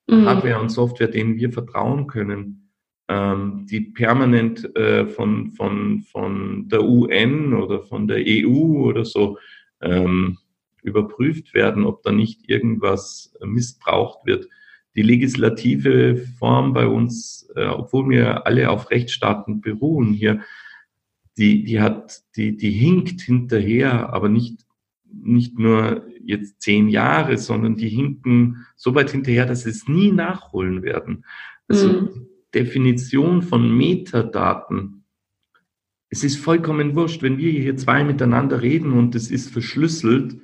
mhm. Hardware und Software, denen wir vertrauen können, ähm, die permanent äh, von, von, von der UN oder von der EU oder so ähm, überprüft werden, ob da nicht irgendwas missbraucht wird. Die legislative Form bei uns, äh, obwohl wir alle auf Rechtsstaaten beruhen hier, die, die hat, die, die hinkt hinterher, aber nicht, nicht nur jetzt zehn Jahre, sondern die hinken so weit hinterher, dass sie es nie nachholen werden. Also mhm. Definition von Metadaten. Es ist vollkommen wurscht, wenn wir hier zwei miteinander reden und es ist verschlüsselt,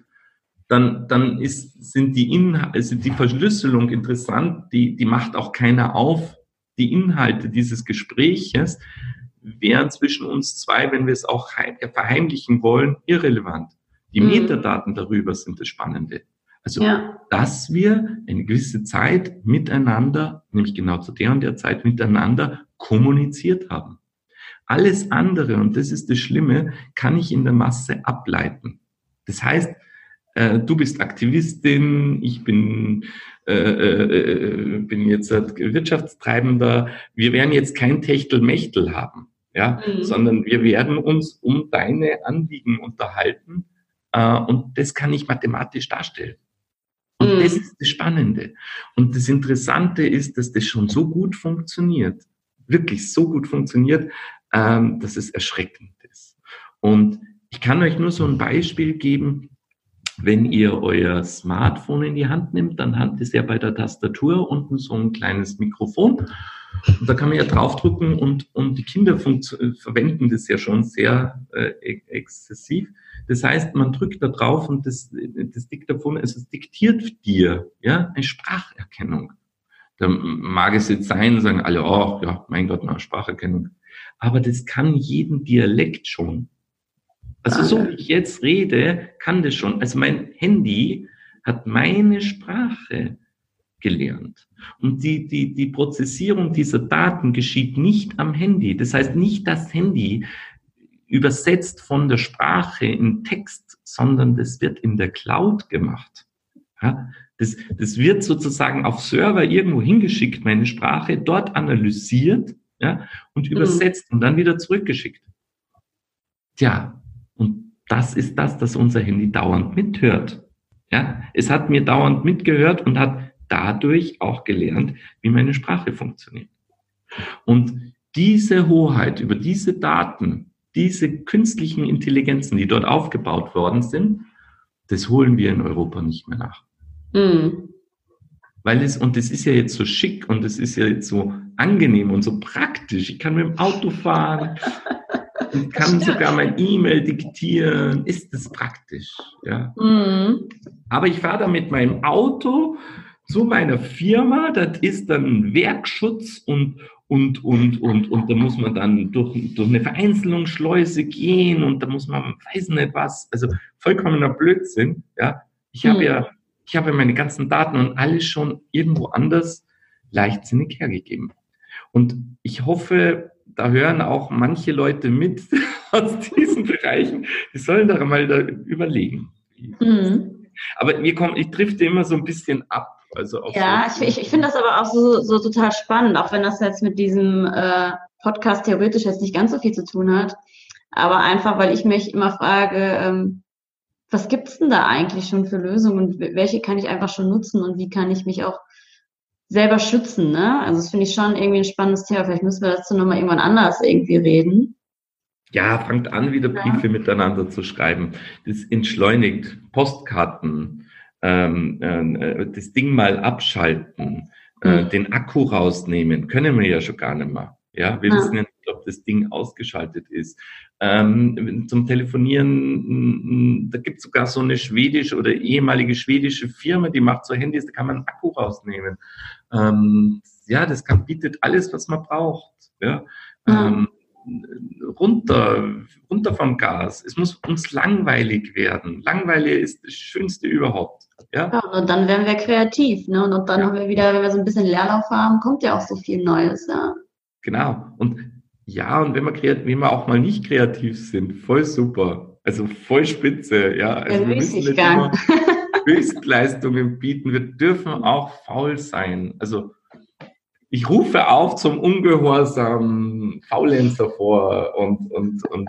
dann, dann ist, sind die Inhalte, also die Verschlüsselung interessant, die, die macht auch keiner auf. Die Inhalte dieses Gespräches wären zwischen uns zwei, wenn wir es auch verheimlichen wollen, irrelevant. Die mhm. Metadaten darüber sind das Spannende. Also, ja. dass wir eine gewisse Zeit miteinander, nämlich genau zu der und der Zeit miteinander kommuniziert haben. Alles andere, und das ist das Schlimme, kann ich in der Masse ableiten. Das heißt, äh, du bist Aktivistin, ich bin, äh, äh, bin jetzt Wirtschaftstreibender. Wir werden jetzt kein Techtelmechtel haben, ja, mhm. sondern wir werden uns um deine Anliegen unterhalten äh, und das kann ich mathematisch darstellen. Und mhm. das ist das Spannende. Und das Interessante ist, dass das schon so gut funktioniert, wirklich so gut funktioniert, ähm, dass es erschreckend ist. Und ich kann euch nur so ein Beispiel geben. Wenn ihr euer Smartphone in die Hand nimmt, dann hat es ja bei der Tastatur unten so ein kleines Mikrofon. Und da kann man ja draufdrücken und, und die Kinder verwenden das ja schon sehr äh, exzessiv. Das heißt, man drückt da drauf und das, das Diktaphon, also es diktiert dir, ja, eine Spracherkennung. Da mag es jetzt sein, sagen alle, oh, ja, mein Gott, eine Spracherkennung. Aber das kann jeden Dialekt schon. Also so wie ich jetzt rede, kann das schon. Also mein Handy hat meine Sprache gelernt. Und die, die, die Prozessierung dieser Daten geschieht nicht am Handy. Das heißt nicht das Handy übersetzt von der Sprache in Text, sondern das wird in der Cloud gemacht. Ja, das, das wird sozusagen auf Server irgendwo hingeschickt, meine Sprache, dort analysiert ja, und mhm. übersetzt und dann wieder zurückgeschickt. Tja, und das ist das, dass unser Handy dauernd mithört. Ja, es hat mir dauernd mitgehört und hat dadurch auch gelernt, wie meine Sprache funktioniert. Und diese Hoheit über diese Daten diese künstlichen Intelligenzen, die dort aufgebaut worden sind, das holen wir in Europa nicht mehr nach. Mhm. Weil es, und das ist ja jetzt so schick und es ist ja jetzt so angenehm und so praktisch. Ich kann mit dem Auto fahren, ich kann sogar mein E-Mail diktieren. Ist das praktisch, ja. Mhm. Aber ich fahre da mit meinem Auto zu meiner Firma, das ist dann Werkschutz und, und, und, und, und da muss man dann durch, durch eine Vereinzelungsschleuse gehen und da muss man, weiß nicht was, also vollkommener Blödsinn, ja. Ich habe mhm. ja ich habe meine ganzen Daten und alles schon irgendwo anders leichtsinnig hergegeben. Und ich hoffe, da hören auch manche Leute mit aus diesen Bereichen. Die sollen da mal da überlegen. Mhm. Aber mir kommt, ich drifte immer so ein bisschen ab. Also ja, so ich, ich, ich finde das aber auch so, so total spannend, auch wenn das jetzt mit diesem äh, Podcast theoretisch jetzt nicht ganz so viel zu tun hat. Aber einfach, weil ich mich immer frage, ähm, was gibt's denn da eigentlich schon für Lösungen und welche kann ich einfach schon nutzen und wie kann ich mich auch selber schützen, ne? Also das finde ich schon irgendwie ein spannendes Thema. Vielleicht müssen wir dazu nochmal irgendwann anders irgendwie reden. Ja, fangt an, wieder Briefe ja. miteinander zu schreiben. Das entschleunigt Postkarten, ähm, äh, das Ding mal abschalten, äh, mhm. den Akku rausnehmen, können wir ja schon gar nicht mehr. Ja, wir ja. wissen ja nicht, ob das Ding ausgeschaltet ist. Ähm, zum Telefonieren, da gibt es sogar so eine schwedische oder ehemalige schwedische Firma, die macht so Handys, da kann man einen Akku rausnehmen. Ähm, ja, das kann, bietet alles, was man braucht. Ja. Ähm, runter, runter vom Gas. Es muss uns langweilig werden. Langweilig ist das Schönste überhaupt. Ja, ja und dann werden wir kreativ. Ne? Und dann ja. haben wir wieder, wenn wir so ein bisschen Leerlauf haben, kommt ja auch so viel Neues. Ja. Genau. Und ja, und wenn wir, kreativ, wenn wir auch mal nicht kreativ sind, voll super. Also voll spitze, ja. Also wir müssen nicht immer Höchstleistungen bieten. Wir dürfen auch faul sein. Also ich rufe auf zum Ungehorsam Faulenzer vor und, und, und, und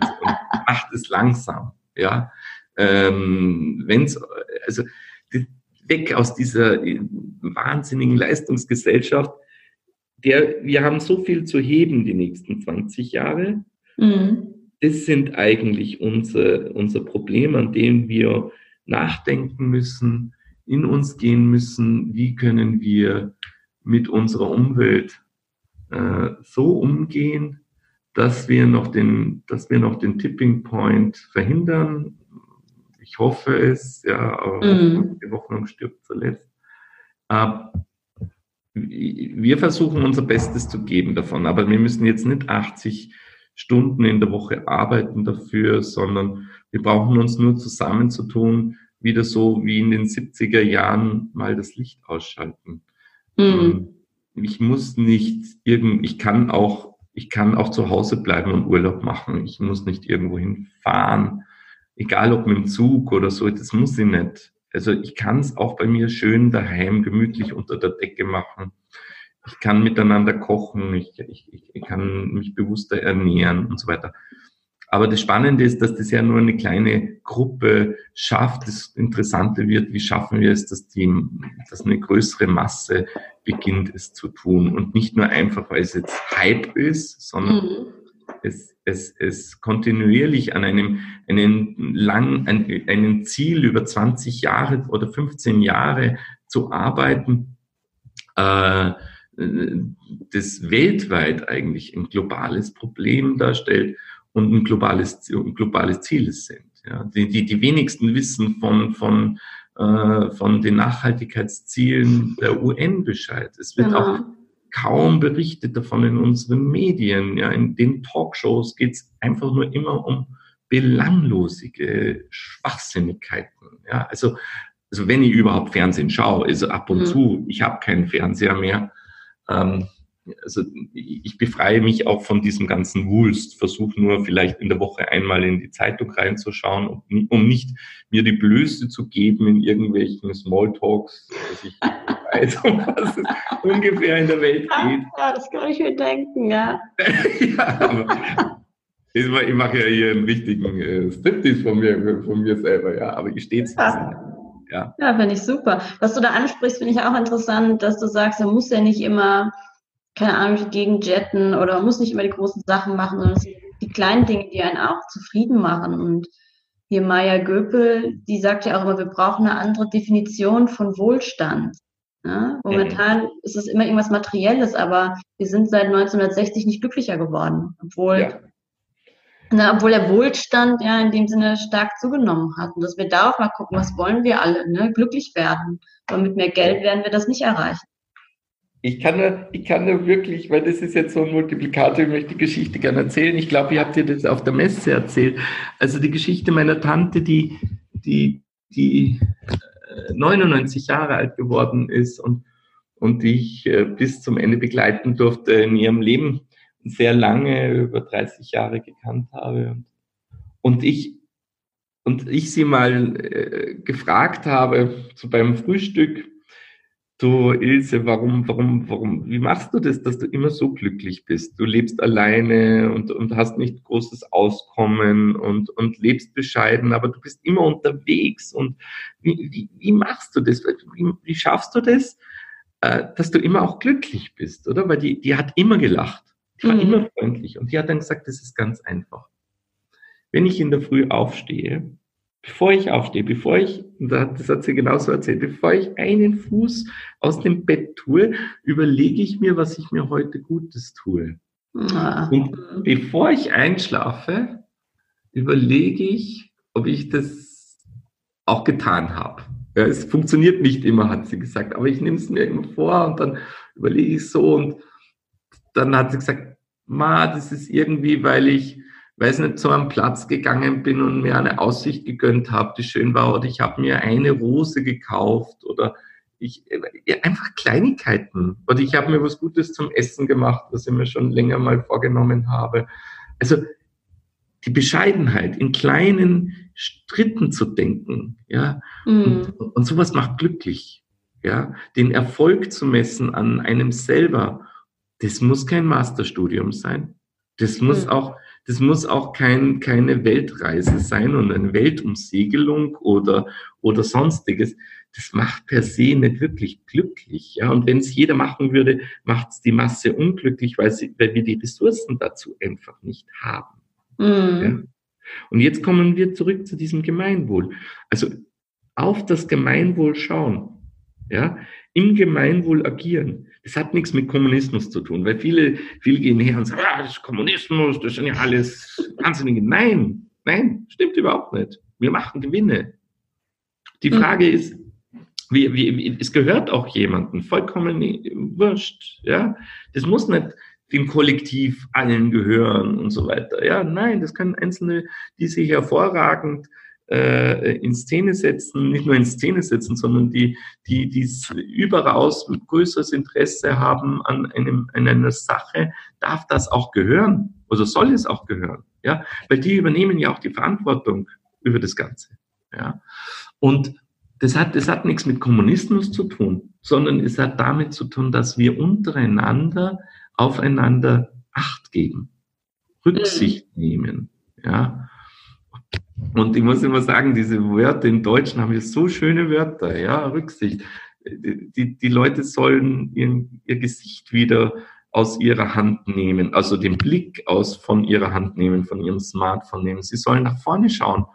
macht es langsam, ja. Ähm, wenn's, also weg aus dieser wahnsinnigen Leistungsgesellschaft, der, wir haben so viel zu heben die nächsten 20 Jahre. Mhm. Das sind eigentlich unser, unser Problem, an dem wir nachdenken müssen, in uns gehen müssen, wie können wir mit unserer Umwelt äh, so umgehen, dass wir noch den, dass wir noch den Tipping Point verhindern. Ich hoffe es, ja, aber mhm. die Hoffnung stirbt zuletzt. Äh, wir versuchen unser Bestes zu geben davon, aber wir müssen jetzt nicht 80 Stunden in der Woche arbeiten dafür, sondern wir brauchen uns nur zusammenzutun, wieder so wie in den 70er Jahren mal das Licht ausschalten. Mhm. Ich muss nicht irgend, ich kann auch, ich kann auch zu Hause bleiben und Urlaub machen. Ich muss nicht irgendwo hinfahren, egal ob mit dem Zug oder so, das muss ich nicht. Also ich kann es auch bei mir schön daheim gemütlich unter der Decke machen. Ich kann miteinander kochen, ich, ich, ich kann mich bewusster ernähren und so weiter. Aber das Spannende ist, dass das ja nur eine kleine Gruppe schafft. Das Interessante wird, wie schaffen wir es, dass, die, dass eine größere Masse beginnt, es zu tun. Und nicht nur einfach, weil es jetzt Hype ist, sondern mhm. Es es, es kontinuierlich an einem, einen lang, ein, einen Ziel über 20 Jahre oder 15 Jahre zu arbeiten, äh, das weltweit eigentlich ein globales Problem darstellt und ein globales, ein globales Ziel sind. Ja, die, die, die wenigsten wissen von, von, äh, von den Nachhaltigkeitszielen der UN Bescheid. Es wird genau. auch kaum berichtet davon in unseren Medien. Ja, in den Talkshows geht es einfach nur immer um belanglosige Schwachsinnigkeiten. Ja, also, also wenn ich überhaupt Fernsehen schaue, also ab und mhm. zu, ich habe keinen Fernseher mehr. Ähm, also ich befreie mich auch von diesem ganzen Wulst, versuche nur vielleicht in der Woche einmal in die Zeitung reinzuschauen, um, nicht mir die Blöße zu geben in irgendwelchen Smalltalks, dass ich weiß, um was es ungefähr in der Welt geht. Ja, das kann ich mir denken, ja. ja aber ich mache ja hier einen richtigen äh, Striptease von mir, von mir selber, ja, aber ich stehe ja. Ja, ja finde ich super. Was du da ansprichst, finde ich auch interessant, dass du sagst, man muss ja nicht immer keine Ahnung, gegen jetten oder muss nicht immer die großen Sachen machen, sondern es sind die kleinen Dinge, die einen auch zufrieden machen. Und hier Maya Göpel, die sagt ja auch immer, wir brauchen eine andere Definition von Wohlstand. Ja, momentan mhm. ist es immer irgendwas Materielles, aber wir sind seit 1960 nicht glücklicher geworden, obwohl, ja. na, obwohl der Wohlstand ja in dem Sinne stark zugenommen hat. Und dass wir da auch mal gucken, was wollen wir alle, ne? glücklich werden. Aber mit mehr Geld werden wir das nicht erreichen. Ich kann, nur, ich kann nur wirklich, weil das ist jetzt so ein Multiplikator, ich möchte die Geschichte gerne erzählen. Ich glaube, ihr habt dir das auf der Messe erzählt. Also die Geschichte meiner Tante, die, die, die 99 Jahre alt geworden ist und, und die ich äh, bis zum Ende begleiten durfte in ihrem Leben sehr lange, über 30 Jahre gekannt habe. Und, ich, und ich sie mal äh, gefragt habe, so beim Frühstück, du Ilse, warum, warum, warum, wie machst du das, dass du immer so glücklich bist? Du lebst alleine und, und hast nicht großes Auskommen und, und lebst bescheiden, aber du bist immer unterwegs. Und wie, wie, wie machst du das? Wie, wie schaffst du das, äh, dass du immer auch glücklich bist, oder? Weil die, die hat immer gelacht. Die war mhm. immer freundlich. Und die hat dann gesagt, das ist ganz einfach. Wenn ich in der Früh aufstehe, bevor ich aufstehe, bevor ich, das hat sie genauso erzählt, bevor ich einen Fuß aus dem Bett tue, überlege ich mir, was ich mir heute Gutes tue. Ah. Und bevor ich einschlafe, überlege ich, ob ich das auch getan habe. Ja, es funktioniert nicht immer, hat sie gesagt, aber ich nehme es mir immer vor und dann überlege ich so und dann hat sie gesagt, ma, das ist irgendwie, weil ich weiß nicht, zu einem Platz gegangen bin und mir eine Aussicht gegönnt habe, die schön war, oder ich habe mir eine Rose gekauft oder ich, einfach Kleinigkeiten. Oder ich habe mir was Gutes zum Essen gemacht, was ich mir schon länger mal vorgenommen habe. Also die Bescheidenheit, in kleinen Stritten zu denken, ja, mhm. und, und sowas macht glücklich, ja, den Erfolg zu messen an einem selber, das muss kein Masterstudium sein. Das muss mhm. auch das muss auch kein, keine Weltreise sein und eine Weltumsegelung oder, oder sonstiges. Das macht per se nicht wirklich glücklich. Ja? Und wenn es jeder machen würde, macht es die Masse unglücklich, weil, sie, weil wir die Ressourcen dazu einfach nicht haben. Mhm. Ja? Und jetzt kommen wir zurück zu diesem Gemeinwohl. Also auf das Gemeinwohl schauen. Ja? Im Gemeinwohl agieren. Das hat nichts mit Kommunismus zu tun, weil viele, viele gehen her und sagen, ah, das ist Kommunismus, das sind ja alles Wahnsinnige. Nein, nein, stimmt überhaupt nicht. Wir machen Gewinne. Die hm. Frage mhm. ist, wie, wie, es gehört auch jemandem, vollkommen wurscht, ja. Das muss nicht dem Kollektiv allen gehören und so weiter. Ja, nein, das können Einzelne, die sich hervorragend äh, in Szene setzen, nicht nur in Szene setzen, sondern die, die, die überaus größeres Interesse haben an, einem, an einer Sache, darf das auch gehören oder soll es auch gehören, ja, weil die übernehmen ja auch die Verantwortung über das Ganze, ja. Und das hat, das hat nichts mit Kommunismus zu tun, sondern es hat damit zu tun, dass wir untereinander aufeinander Acht geben, Rücksicht mhm. nehmen, ja. Und ich muss immer sagen, diese Wörter im Deutschen haben wir so schöne Wörter, ja, Rücksicht. Die, die Leute sollen ihren, ihr Gesicht wieder aus ihrer Hand nehmen, also den Blick aus von ihrer Hand nehmen, von ihrem Smartphone nehmen. Sie sollen nach vorne schauen.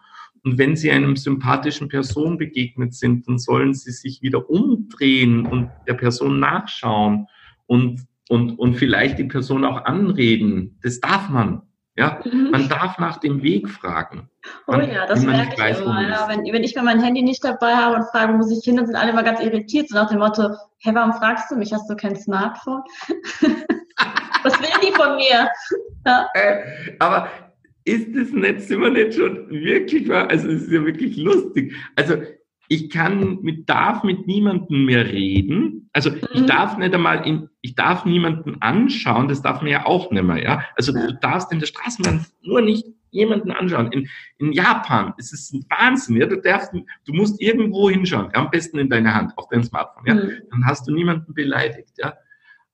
Und wenn sie einem sympathischen Person begegnet sind, dann sollen sie sich wieder umdrehen und der Person nachschauen und, und, und vielleicht die Person auch anreden. Das darf man. Ja, mhm. man darf nach dem Weg fragen. Oh ja, das merke ich weiß, immer. Ja, wenn, wenn ich mir mein Handy nicht dabei habe und frage, wo muss ich hin, dann sind alle immer ganz irritiert, so nach dem Motto, hey, warum fragst du mich? Hast du kein Smartphone? Was will die von mir? Ja. Äh, aber ist das nicht, sind wir nicht schon wirklich wahr? Also es ist ja wirklich lustig. Also ich kann mit, darf mit niemandem mehr reden. Also mhm. ich darf nicht einmal in, ich darf niemanden anschauen, das darf man ja auch nicht mehr, ja. Also ja. du darfst in der Straßenbahn nur nicht jemanden anschauen. In, in Japan ist es ein Wahnsinn, ja. Du darfst, du musst irgendwo hinschauen, am besten in deine Hand, auf dein Smartphone, ja. Mhm. Dann hast du niemanden beleidigt, ja.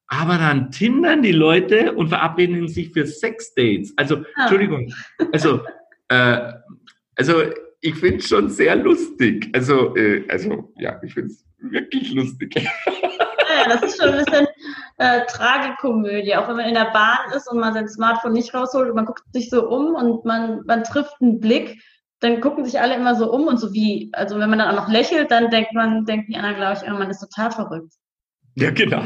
Aber dann tindern die Leute und verabreden sich für Sexdates. Also, ja. Entschuldigung, also, äh, also ich finde es schon sehr lustig. Also, äh, also ja, ich finde es wirklich lustig. ja, das ist schon ein bisschen äh, Tragikomödie. Auch wenn man in der Bahn ist und man sein Smartphone nicht rausholt und man guckt sich so um und man, man trifft einen Blick, dann gucken sich alle immer so um und so wie, also wenn man dann auch noch lächelt, dann denkt man, denkt die anderen, glaube ich, man ist total verrückt. Ja, genau.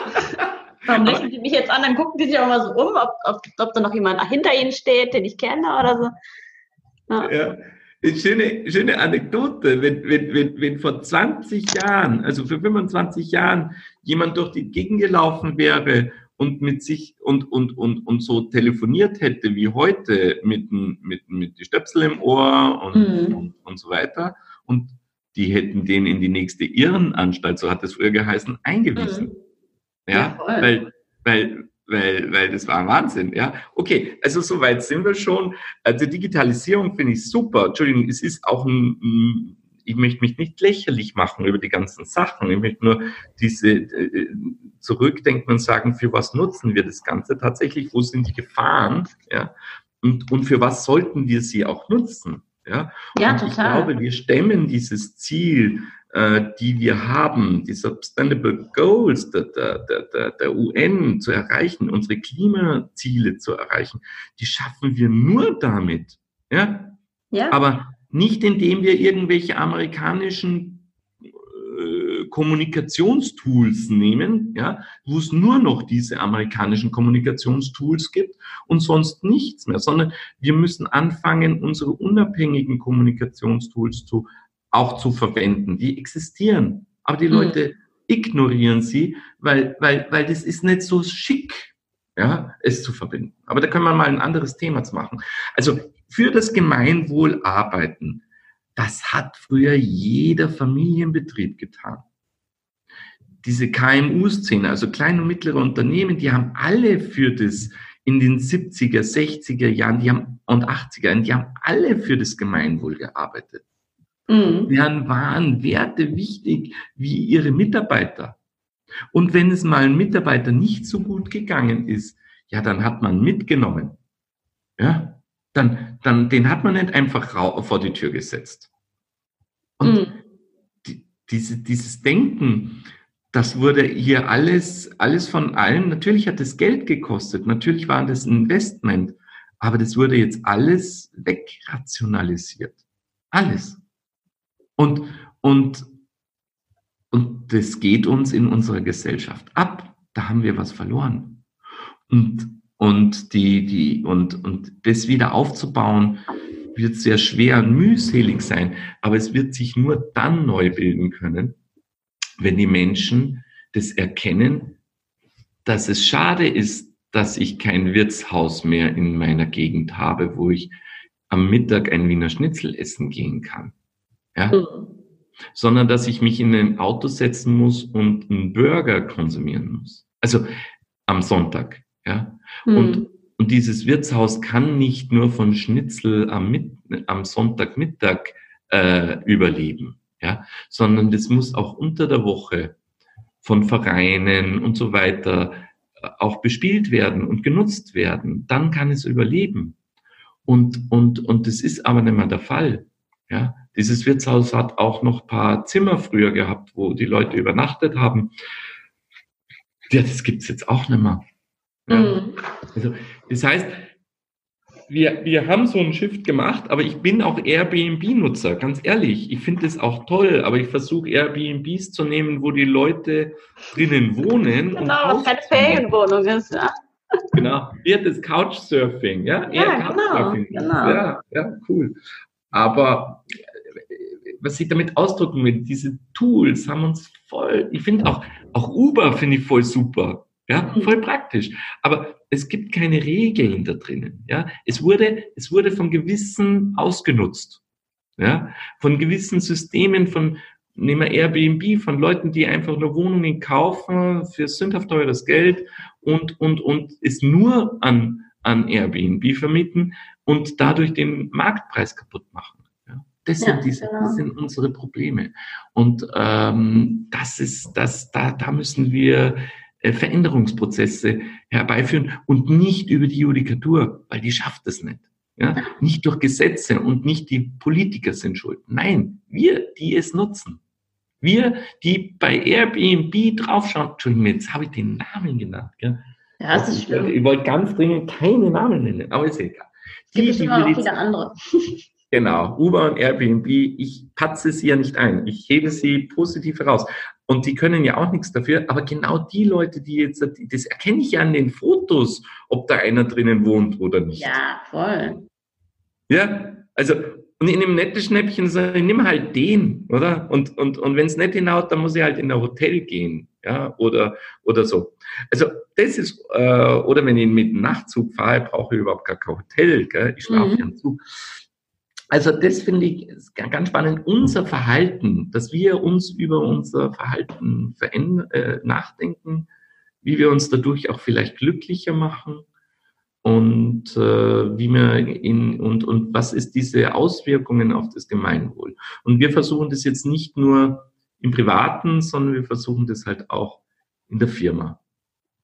Warum lächeln die mich jetzt an? Dann gucken die sich auch mal so um, ob, ob, ob da noch jemand hinter ihnen steht, den ich kenne oder so. Ja. ja. Schöne, schöne Anekdote, wenn, wenn, wenn, wenn vor 20 Jahren, also für 25 Jahren, jemand durch die Gegend gelaufen wäre und mit sich und, und, und, und so telefoniert hätte wie heute mit, mit, mit die Stöpsel im Ohr und, mhm. und, und so weiter und die hätten den in die nächste Irrenanstalt, so hat es früher geheißen, eingewiesen. Mhm. Ja, ja weil, weil, weil, weil das war ein Wahnsinn. Ja, okay, also soweit sind wir schon. Also Digitalisierung finde ich super. Entschuldigung, es ist auch ein, ich möchte mich nicht lächerlich machen über die ganzen Sachen. Ich möchte nur diese äh, zurückdenken und sagen, für was nutzen wir das Ganze tatsächlich? Wo sind die Gefahren? Ja, und, und für was sollten wir sie auch nutzen? Ja, ja und total. ich glaube, wir stemmen dieses Ziel die wir haben, die Sustainable Goals der, der, der, der UN zu erreichen, unsere Klimaziele zu erreichen, die schaffen wir nur damit. Ja? Ja. Aber nicht indem wir irgendwelche amerikanischen äh, Kommunikationstools nehmen, ja, wo es nur noch diese amerikanischen Kommunikationstools gibt und sonst nichts mehr, sondern wir müssen anfangen, unsere unabhängigen Kommunikationstools zu auch zu verwenden. Die existieren, aber die hm. Leute mhm. ignorieren sie, weil, weil, weil das ist nicht so schick, ja, es zu verbinden. Aber da können wir mal ein anderes Thema zu machen. Also für das Gemeinwohl arbeiten, das hat früher jeder Familienbetrieb getan. Diese KMU-Szene, also kleine und mittlere Unternehmen, die haben alle für das in den 70er, 60er Jahren die haben, und 80er Jahren, die haben alle für das Gemeinwohl gearbeitet. Mhm. Deren waren Werte wichtig wie ihre Mitarbeiter. Und wenn es mal ein Mitarbeiter nicht so gut gegangen ist, ja, dann hat man mitgenommen. Ja, dann, dann, den hat man nicht einfach vor die Tür gesetzt. Und mhm. die, diese, dieses Denken, das wurde hier alles, alles von allen, natürlich hat es Geld gekostet, natürlich war das ein Investment, aber das wurde jetzt alles wegrationalisiert. Alles. Und, und, und das geht uns in unserer Gesellschaft ab. Da haben wir was verloren. Und, und, die, die, und, und das wieder aufzubauen, wird sehr schwer und mühselig sein. Aber es wird sich nur dann neu bilden können, wenn die Menschen das erkennen, dass es schade ist, dass ich kein Wirtshaus mehr in meiner Gegend habe, wo ich am Mittag ein Wiener Schnitzel essen gehen kann ja? Mhm. sondern dass ich mich in ein Auto setzen muss und einen Burger konsumieren muss. Also am Sonntag. Ja? Mhm. Und, und dieses Wirtshaus kann nicht nur von Schnitzel am, am Sonntagmittag äh, überleben, ja? sondern das muss auch unter der Woche von Vereinen und so weiter äh, auch bespielt werden und genutzt werden. Dann kann es überleben. Und, und, und das ist aber nicht mehr der Fall. Ja, dieses Wirtshaus hat auch noch paar Zimmer früher gehabt, wo die Leute übernachtet haben. Ja, das gibt's jetzt auch nicht mehr. Ja. Mhm. Also, das heißt, wir, wir haben so ein Shift gemacht, aber ich bin auch Airbnb-Nutzer, ganz ehrlich. Ich finde das auch toll, aber ich versuche Airbnbs zu nehmen, wo die Leute drinnen wohnen. Genau, was keine Ferienwohnung ist, ja. Genau, eher das Couchsurfing, ja? Ja, genau, genau. Ja, ja, cool. Aber was ich damit ausdrücken will, diese Tools haben uns voll, ich finde auch, auch Uber finde ich voll super. Ja, mhm. voll praktisch. Aber es gibt keine Regeln da drinnen. Ja, es wurde, es wurde von gewissen ausgenutzt. Ja, von gewissen Systemen, von, nehmen wir Airbnb, von Leuten, die einfach nur Wohnungen kaufen für sündhaft teures Geld und, und, und es nur an, an Airbnb vermieten und dadurch den Marktpreis kaputt machen. Das, ja, sind diese, genau. das sind unsere Probleme. Und ähm, das ist, das, da, da müssen wir äh, Veränderungsprozesse herbeiführen und nicht über die Judikatur, weil die schafft es nicht. Ja? Nicht durch Gesetze und nicht die Politiker sind schuld. Nein, wir, die es nutzen. Wir, die bei Airbnb draufschauen, Entschuldigung, jetzt habe ich den Namen genannt. Gell? Ja, das ist ich, schlimm. ich wollte ganz dringend keine Namen nennen, aber ist egal. Es gibt Die, die auch viele andere. Genau, Uber und Airbnb, ich patze sie ja nicht ein. Ich hebe sie positiv heraus. Und die können ja auch nichts dafür, aber genau die Leute, die jetzt, das erkenne ich ja an den Fotos, ob da einer drinnen wohnt oder nicht. Ja, voll. Ja, also, und in dem netten Schnäppchen sage ich, nimm halt den, oder? Und, und, und wenn es nicht hinhaut, dann muss ich halt in ein Hotel gehen, ja, oder, oder so. Also, das ist, äh, oder wenn ich mit dem Nachtzug fahre, brauche ich überhaupt gar kein Hotel, gell? ich schlafe Mhm. ja im Zug. Also, das finde ich ganz spannend. Unser Verhalten, dass wir uns über unser Verhalten verändern, äh, nachdenken, wie wir uns dadurch auch vielleicht glücklicher machen und äh, wie wir in und und was ist diese Auswirkungen auf das Gemeinwohl und wir versuchen das jetzt nicht nur im Privaten sondern wir versuchen das halt auch in der Firma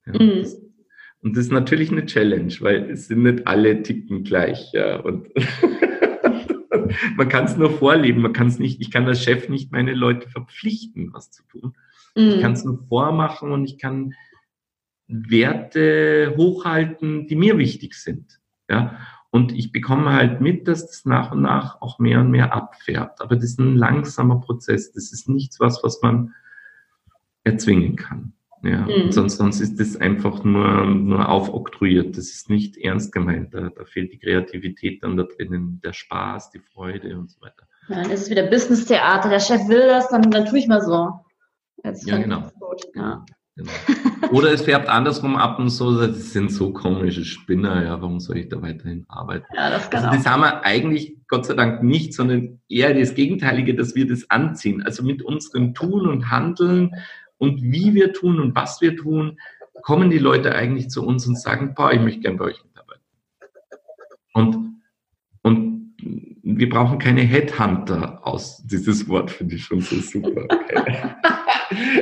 ja, Mhm. das, und das ist natürlich eine Challenge weil es sind nicht alle ticken gleich ja und man kann es nur vorleben man kann es nicht ich kann als Chef nicht meine Leute verpflichten was zu tun ich kann Mhm. es nur vormachen und ich kann Werte hochhalten, die mir wichtig sind. Ja? Und ich bekomme halt mit, dass das nach und nach auch mehr und mehr abfärbt. Aber das ist ein langsamer Prozess. Das ist nichts was, was man erzwingen kann. Ja, Mhm. und sonst, sonst ist das einfach nur, nur aufoktroyiert. Das ist nicht ernst gemeint. Da, da fehlt die Kreativität dann da drinnen, der Spaß, die Freude und so weiter. Ja, dann ist es wieder Business-Theater. Der Chef will das, dann, dann tue ich mal so. Jetzt Ja, genau. das. Ja. Genau. Oder es färbt andersrum ab und so, das sind so komische Spinner, ja, warum soll ich da weiterhin arbeiten? ja, das kann Also auch. das haben wir eigentlich Gott sei Dank nicht, sondern eher das Gegenteilige, dass wir das anziehen. Also mit unserem Tun und Handeln und wie wir tun und was wir tun, kommen die Leute eigentlich zu uns und sagen, boah, ich möchte gern bei euch mitarbeiten. Und, und wir brauchen keine Headhunter aus. Dieses Wort finde ich schon so super.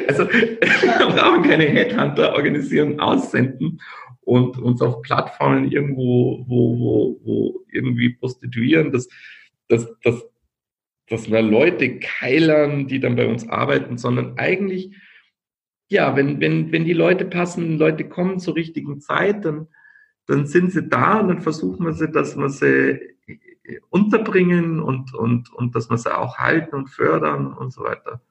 Also wir brauchen keine Headhunter organisieren, aussenden und uns auf Plattformen irgendwo wo, wo, wo irgendwie prostituieren, dass, dass, dass, dass wir Leute keilern, die dann bei uns arbeiten, sondern eigentlich, ja, wenn, wenn, wenn die Leute passen, Leute kommen zur richtigen Zeit, dann, dann sind sie da und dann versuchen wir sie, dass wir sie unterbringen und, und, und dass wir sie auch halten und fördern und so weiter.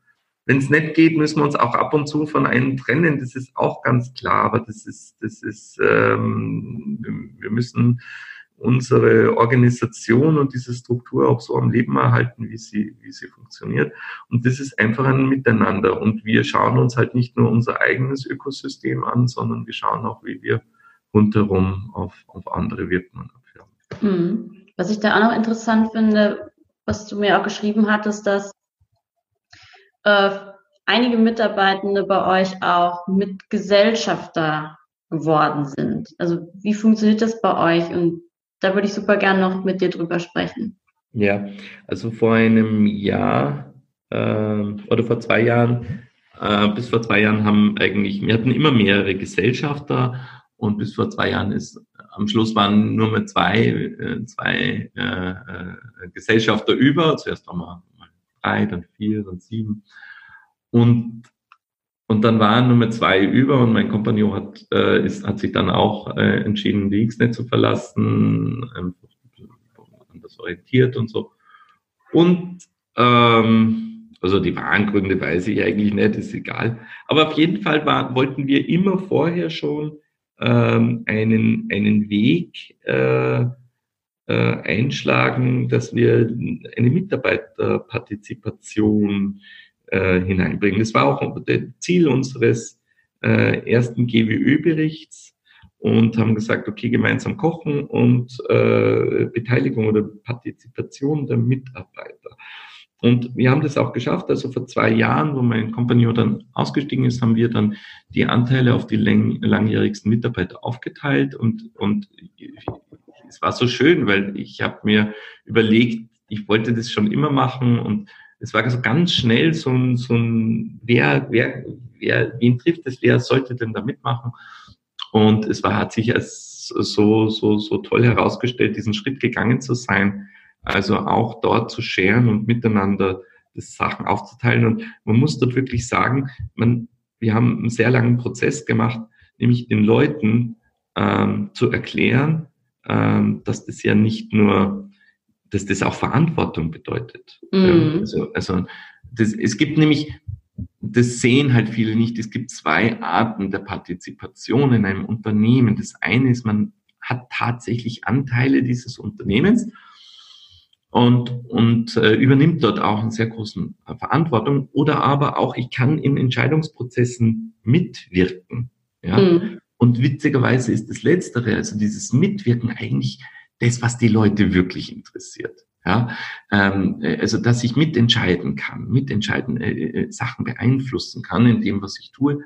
Wenn es nicht geht, müssen wir uns auch ab und zu von einem trennen. Das ist auch ganz klar. Aber das ist, das ist, ähm, wir müssen unsere Organisation und diese Struktur auch so am Leben erhalten, wie sie, wie sie funktioniert. Und das ist einfach ein Miteinander. Und wir schauen uns halt nicht nur unser eigenes Ökosystem an, sondern wir schauen auch, wie wir rundherum auf, auf andere wirken und abfärben. Mhm. Was ich da auch noch interessant finde, was du mir auch geschrieben hattest, dass äh, einige Mitarbeitende bei euch auch Mitgesellschafter geworden sind. Also wie funktioniert das bei euch? Und da würde ich super gerne noch mit dir drüber sprechen. Ja, also vor einem Jahr äh, oder vor zwei Jahren, äh, bis vor zwei Jahren haben eigentlich, wir hatten immer mehrere Gesellschafter und bis vor zwei Jahren ist, am Schluss waren nur mehr zwei, äh, zwei äh, äh, Gesellschafter über. Zuerst waren wir drei, dann vier, dann sieben. Und, und dann waren nur mehr zwei über und mein Kompagnon hat, äh, ist, hat sich dann auch äh, entschieden, die X-Net zu verlassen, einfach anders orientiert und so. Und ähm, also die wahren Gründe weiß ich eigentlich nicht, ist egal. Aber auf jeden Fall war, wollten wir immer vorher schon ähm, einen, einen Weg äh, äh, einschlagen, dass wir eine Mitarbeiterpartizipation äh, hineinbringen. Das war auch das Ziel unseres äh, ersten GWÖ-Berichts und haben gesagt, okay, gemeinsam kochen und äh, Beteiligung oder Partizipation der Mitarbeiter. Und wir haben das auch geschafft. Also vor zwei Jahren, wo mein Kompagnon dann ausgestiegen ist, haben wir dann die Anteile auf die lang langjährigsten Mitarbeiter aufgeteilt. Und, und es war so schön, weil ich habe mir überlegt, ich wollte das schon immer machen und es war so ganz schnell so ein, so ein wer, wer, wer, wen trifft es, wer sollte denn da mitmachen? Und es war, hat sich als so, so, so toll herausgestellt, diesen Schritt gegangen zu sein. Also auch dort zu scheren und miteinander das Sachen aufzuteilen. Und man muss dort wirklich sagen, man, wir haben einen sehr langen Prozess gemacht, nämlich den Leuten ähm, zu erklären, ähm, dass das ja nicht nur, dass das auch Verantwortung bedeutet. Mhm. Also, also das, es gibt nämlich, das sehen halt viele nicht, es gibt zwei Arten der Partizipation in einem Unternehmen. Das eine ist, man hat tatsächlich Anteile dieses Unternehmens und, und äh, übernimmt dort auch einen sehr großen äh, Verantwortung. Oder aber auch, ich kann in Entscheidungsprozessen mitwirken. Ja? Mhm. Und witzigerweise ist das Letztere, also dieses Mitwirken eigentlich das, was die Leute wirklich interessiert. Ja, ähm, äh, also dass ich mitentscheiden kann, mitentscheiden, äh, äh, Sachen beeinflussen kann in dem, was ich tue.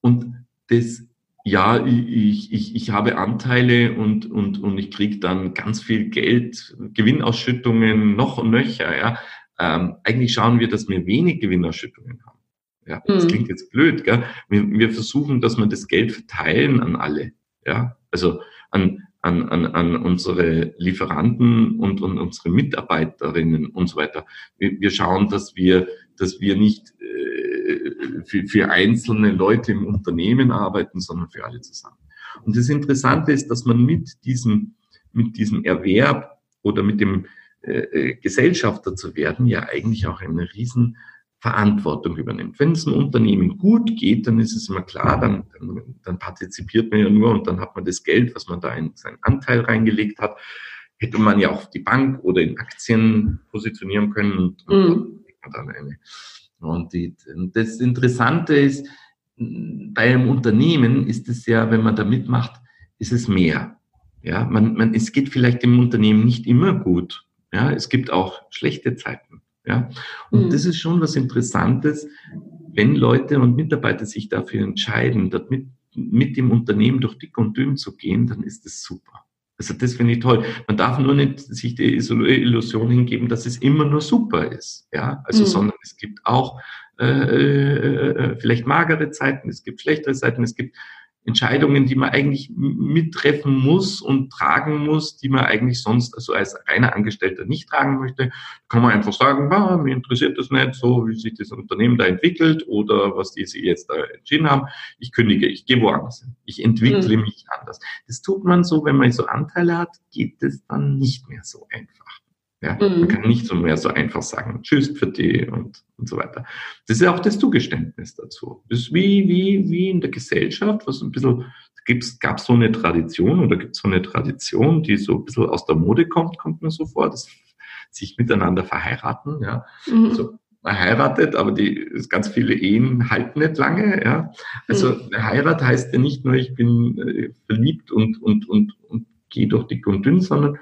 Und das, ja, ich, ich, ich habe Anteile und, und, und ich kriege dann ganz viel Geld, Gewinnausschüttungen noch und nöcher. Ja. Ähm, eigentlich schauen wir, dass wir wenig Gewinnausschüttungen haben. Ja, das mhm. klingt jetzt blöd, gell? Wir, wir versuchen, dass wir das Geld verteilen an alle. Ja, also an, an, an, an unsere Lieferanten und, und unsere Mitarbeiterinnen und so weiter. Wir, wir schauen, dass wir, dass wir nicht äh, für, für einzelne Leute im Unternehmen arbeiten, sondern für alle zusammen. Und das Interessante ist, dass man mit diesem, mit diesem Erwerb oder mit dem äh, äh Gesellschafter zu werden, ja eigentlich auch eine riesen Verantwortung übernimmt. Wenn es einem Unternehmen gut geht, dann ist es immer klar, dann, dann, dann partizipiert man ja nur und dann hat man das Geld, was man da in seinen Anteil reingelegt hat, hätte man ja auch die Bank oder in Aktien positionieren können und, mhm. dann eine. Und die, das Interessante ist, bei einem Unternehmen ist es ja, wenn man da mitmacht, ist es mehr. Ja, man, man, es geht vielleicht dem Unternehmen nicht immer gut. Ja, es gibt auch schlechte Zeiten. Ja? Und mhm. das ist schon was Interessantes, wenn Leute und Mitarbeiter sich dafür entscheiden, dort mit, mit dem Unternehmen durch dick und dünn zu gehen, dann ist das super. Also das finde ich toll. Man darf nur nicht sich die Illusion hingeben, dass es immer nur super ist. Ja, also, mhm. sondern es gibt auch äh, äh, äh vielleicht magere Zeiten, es gibt schlechtere Zeiten, es gibt Entscheidungen, die man eigentlich mittreffen muss und tragen muss, die man eigentlich sonst also als reiner Angestellter nicht tragen möchte, kann man einfach sagen, ah, mir interessiert das nicht so, wie sich das Unternehmen da entwickelt oder was die sich jetzt da entschieden haben. Ich kündige, ich gehe woanders hin. Ich entwickle mhm. mich anders. Das tut man so, wenn man so Anteile hat, geht es dann nicht mehr so einfach. Ja, mhm. Man kann nicht so mehr so einfach sagen, tschüss für die und, und so weiter. Das ist ja auch das Zugeständnis dazu. Das ist wie, wie, wie in der Gesellschaft, was ein bisschen, gibt's, gab so eine Tradition oder gibt es so eine Tradition, die so ein bisschen aus der Mode kommt, kommt mir so vor, dass sich miteinander verheiraten, ja. Mhm. Also, man heiratet, aber die ganz viele Ehen halten nicht lange. Ja. Also mhm. eine Heirat heißt ja nicht nur, ich bin äh, verliebt und, und, und, und gehe durch dick und dünn, sondern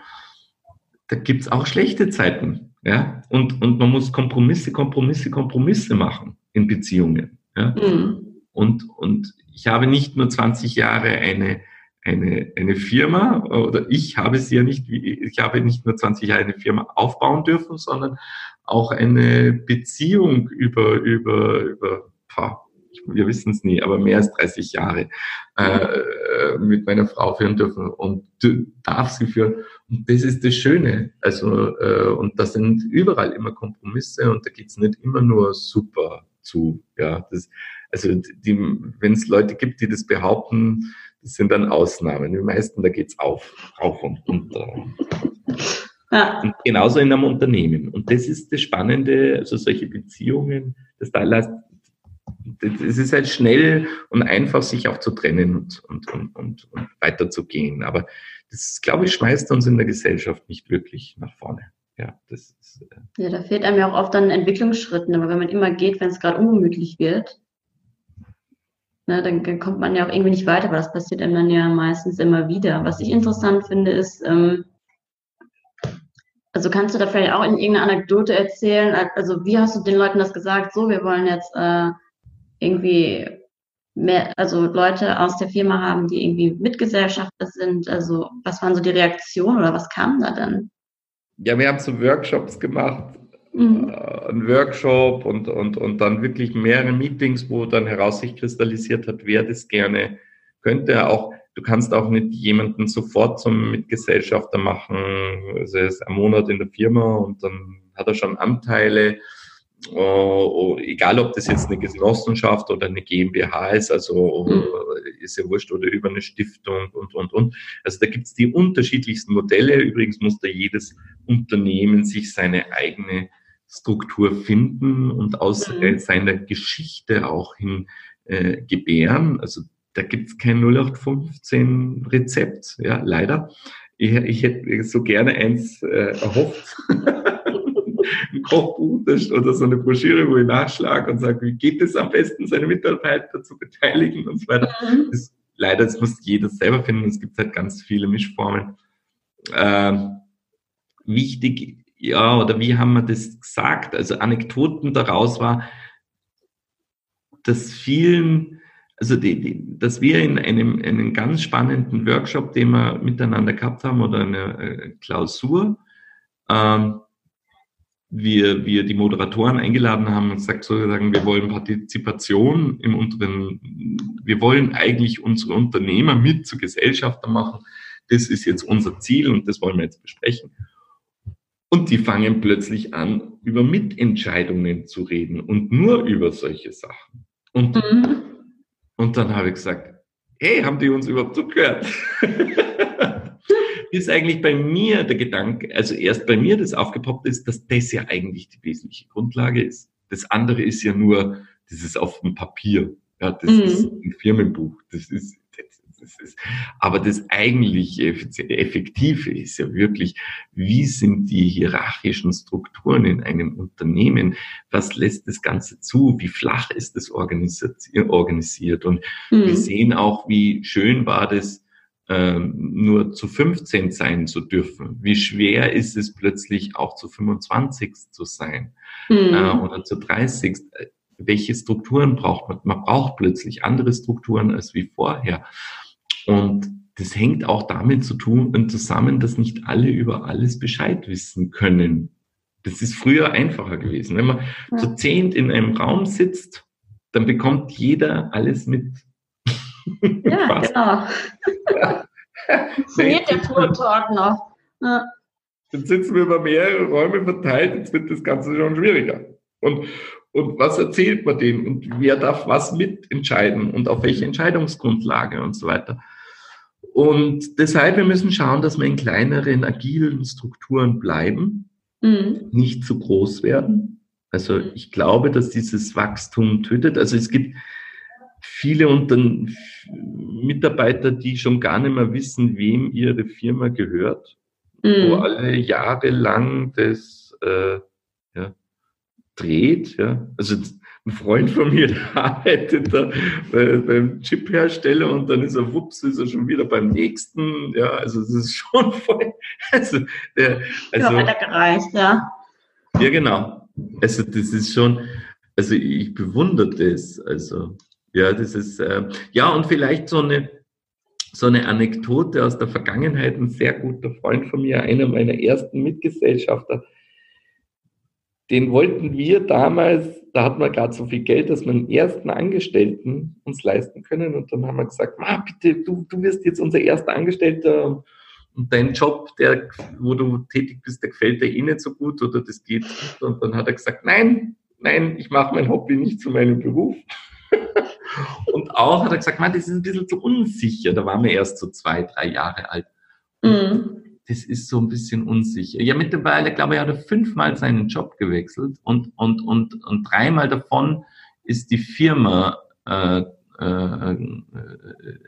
da gibt's auch schlechte Zeiten. Ja? Und, und man muss Kompromisse, Kompromisse, Kompromisse machen in Beziehungen. Ja? Mhm. Und, und ich habe nicht nur 20 Jahre eine, eine, eine Firma, oder ich habe sie ja nicht, ich habe nicht nur 20 Jahre eine Firma aufbauen dürfen, sondern auch eine Beziehung über, über, über, wir wissen es nie, aber mehr als 30 Jahre äh, mit meiner Frau führen dürfen und darf sie führen. Und das ist das Schöne. Also, äh, und das sind überall immer Kompromisse und da geht's nicht immer nur super zu. Ja, das, also wenn es Leute gibt, die das behaupten, das sind dann Ausnahmen. Die meisten, da geht's auf, auf und runter. Ja. Und genauso in einem Unternehmen. Und das ist das Spannende, also solche Beziehungen, das da es ist halt schnell und einfach, sich auch zu trennen und, und, und, und, und weiterzugehen. Aber das, glaube ich, schmeißt uns in der Gesellschaft nicht wirklich nach vorne. Ja, das ist, äh ja, da fehlt einem ja auch oft an Entwicklungsschritten. Aber wenn man immer geht, wenn es gerade ungemütlich wird, ne, dann, dann, kommt man ja auch irgendwie nicht weiter. Aber das passiert einem dann ja meistens immer wieder. Was ich interessant finde, ist, ähm, also kannst du da vielleicht auch in irgendeiner Anekdote erzählen? Also wie hast du den Leuten das gesagt? So, wir wollen jetzt äh, irgendwie mehr, also Leute aus der Firma haben, die irgendwie Mitgesellschafter sind? Also was waren so die Reaktionen oder was kam da dann? Ja, wir haben so Workshops gemacht, mhm. äh, einen Workshop und, und, und dann wirklich mehrere Meetings, wo dann heraus sich kristallisiert hat, wer das gerne könnte. Auch du kannst auch nicht jemanden sofort zum Mitgesellschafter machen. Also er ist ein Monat in der Firma und dann hat er schon Anteile Uh, egal ob das jetzt eine Genossenschaft oder eine GmbH ist, also mhm. ist ja wurscht, oder über eine Stiftung und, und, und. Also da gibt es die unterschiedlichsten Modelle. Übrigens muss da jedes Unternehmen sich seine eigene Struktur finden und aus mhm. seiner Geschichte auch hin äh, gebären. Also da gibt es kein 0815 Rezept, ja, leider. Ich, ich hätte so gerne eins äh, erhofft. ein Kochbuch oder so eine Broschüre, wo ich nachschlage und sage, wie geht es am besten, seine Mitarbeiter zu beteiligen und so weiter. Mhm. Das, leider, das muss jeder selber finden. Es gibt halt ganz viele Mischformen. Ähm, wichtig, ja, oder wie haben wir das gesagt? Also Anekdoten daraus war, dass vielen, also die, die, dass wir in einem, einem ganz spannenden Workshop, den wir miteinander gehabt haben, oder eine äh, Klausur, ähm, wir, wir die Moderatoren eingeladen haben und gesagt, sozusagen, wir wollen Partizipation im unteren, wir wollen eigentlich unsere Unternehmer mit zu Gesellschafter machen. Das ist jetzt unser Ziel und das wollen wir jetzt besprechen. Und die fangen plötzlich an, über Mitentscheidungen zu reden und nur über solche Sachen. Und, mhm. und dann habe ich gesagt, hey, haben die uns überhaupt zugehört? ist eigentlich bei mir der Gedanke, also erst bei mir das aufgepoppt ist, dass das ja eigentlich die wesentliche Grundlage ist. Das andere ist ja nur, das ist auf dem Papier. Ja, das mhm. ist ein Firmenbuch. Das ist, das ist, aber das eigentlich Effektive ist ja wirklich, wie sind die hierarchischen Strukturen in einem Unternehmen? Was lässt das Ganze zu? Wie flach ist das organisiert? Und mhm. wir sehen auch, wie schön war das, nur zu 15 sein zu dürfen. Wie schwer ist es plötzlich auch zu 25 zu sein mhm. äh, oder zu 30? Welche Strukturen braucht man? Man braucht plötzlich andere Strukturen als wie vorher. Und das hängt auch damit zu tun und zusammen, dass nicht alle über alles Bescheid wissen können. Das ist früher einfacher gewesen. Wenn man ja. zu zehnt in einem Raum sitzt, dann bekommt jeder alles mit. Ja, genau. Ja. Funktioniert der Tour Talk noch. Ja. Jetzt sitzen wir über mehrere Räume verteilt, jetzt wird das Ganze schon schwieriger. Und, und was erzählt man denen und wer darf was mitentscheiden und auf welche Entscheidungsgrundlage und so weiter. Und deshalb, wir müssen schauen, dass wir in kleineren, agilen Strukturen bleiben, mhm. nicht zu groß werden. Also ich glaube, dass dieses Wachstum tötet. Also es gibt viele unter Mitarbeiter, die schon gar nicht mehr wissen, wem ihre Firma gehört, mhm. wo alle Jahre lang das äh, ja, dreht. Ja. Also ein Freund von mir, arbeitet da bei, beim Chiphersteller und dann ist er, wups, ist er schon wieder beim nächsten. Ja, also es ist schon voll. Also, der, also, ja, gereicht, ja. Ja, genau. Also das ist schon, also ich bewundere das. Also ja, das ist, äh, ja, und vielleicht so eine, so eine Anekdote aus der Vergangenheit. Ein sehr guter Freund von mir, einer meiner ersten Mitgesellschafter, den wollten wir damals, da hatten wir gerade so viel Geld, dass wir einen ersten Angestellten uns leisten können. Und dann haben wir gesagt, Ma, bitte, du, du wirst jetzt unser erster Angestellter und dein Job, der, wo du tätig bist, der gefällt dir eh nicht so gut oder das geht. Und dann hat er gesagt, nein, nein, ich mache mein Hobby nicht zu meinem Beruf. Und auch hat er gesagt, man, das ist ein bisschen zu unsicher. Da waren wir erst so zwei, drei Jahre alt. Mhm. Das ist so ein bisschen unsicher. Ja, mittlerweile, glaube ich, hat er fünfmal seinen Job gewechselt und, und, und, und dreimal davon ist die Firma, äh, äh, äh,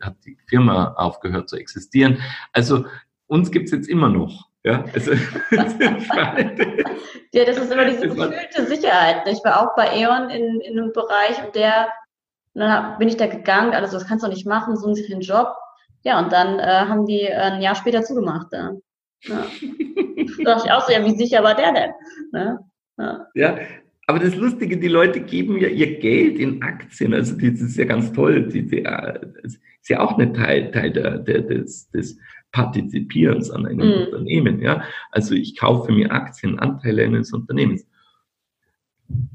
hat die Firma aufgehört zu existieren. Also uns gibt's jetzt immer noch. Ja, also, das ja, das ist immer diese gefühlte Sicherheit. Ich war auch bei E.ON in, in einem Bereich und der und dann bin ich da gegangen, alles, das kannst du nicht machen, so einen Job. Ja, und dann äh, haben die äh, ein Jahr später zugemacht. Ja. Ja. da dachte ich auch so, ja, wie sicher war der denn? Ne? Ja. ja, aber das Lustige, die Leute geben ja ihr Geld in Aktien. Also das ist ja ganz toll. Die, die, äh, das ist ja auch ein Teil, Teil der, der, des, des Partizipierens an einem mhm. Unternehmen. Ja? Also ich kaufe mir Aktien, Anteile eines Unternehmens.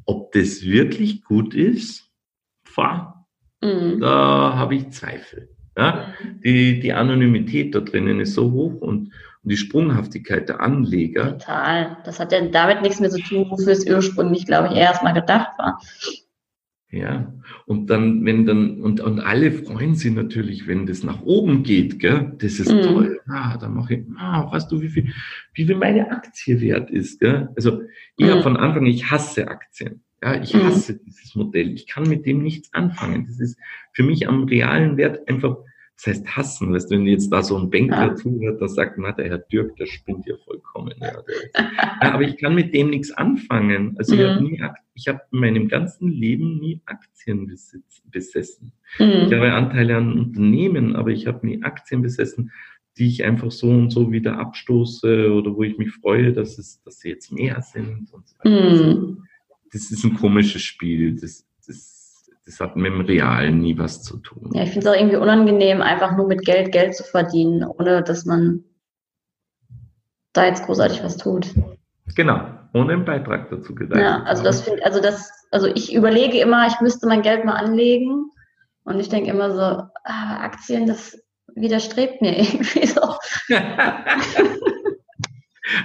Ob das wirklich gut ist, fahre, mhm. da habe ich Zweifel. Ja? Mhm. Die, die Anonymität da drinnen ist so hoch und, und die Sprunghaftigkeit der Anleger. Total. Das hat ja damit nichts mehr zu tun, wofür es ursprünglich, glaube ich, erstmal gedacht war. Ja, und dann, wenn dann, und, und alle freuen sich natürlich, wenn das nach oben geht, gell? Das ist mhm. toll. Ah, dann mache ich, ah, weißt du, wie viel, wie viel meine Aktie wert ist, gell? Also, ich mhm. habe von Anfang, ich hasse Aktien. Ja, ich mhm. hasse mhm. dieses Modell. Ich kann mit dem nichts anfangen. Das ist für mich am realen Wert einfach das heißt hassen, weißt du, wenn jetzt da so ein Banker ja. zuhört, der sagt, na, der Herr Dirk, der spinnt ja vollkommen. Ja, ja, aber ich kann mit dem nichts anfangen. Also mhm. ich habe nie, ich habe in meinem ganzen Leben nie Aktien besessen. Mhm. Ich habe Anteile an Unternehmen, aber ich habe nie Aktien besessen, die ich einfach so und so wieder abstoße oder wo ich mich freue, dass es, dass sie jetzt mehr sind und so weiter. Mhm. Das ist ein komisches Spiel. Das, das das hat mit dem Realen nie was zu tun. Ja, ich finde es auch irgendwie unangenehm, einfach nur mit Geld Geld zu verdienen, ohne dass man da jetzt großartig was tut. Genau, ohne einen Beitrag dazu gedacht. Ja, also das finde also das, also ich überlege immer, ich müsste mein Geld mal anlegen und ich denke immer so, ah, Aktien, das widerstrebt mir irgendwie so.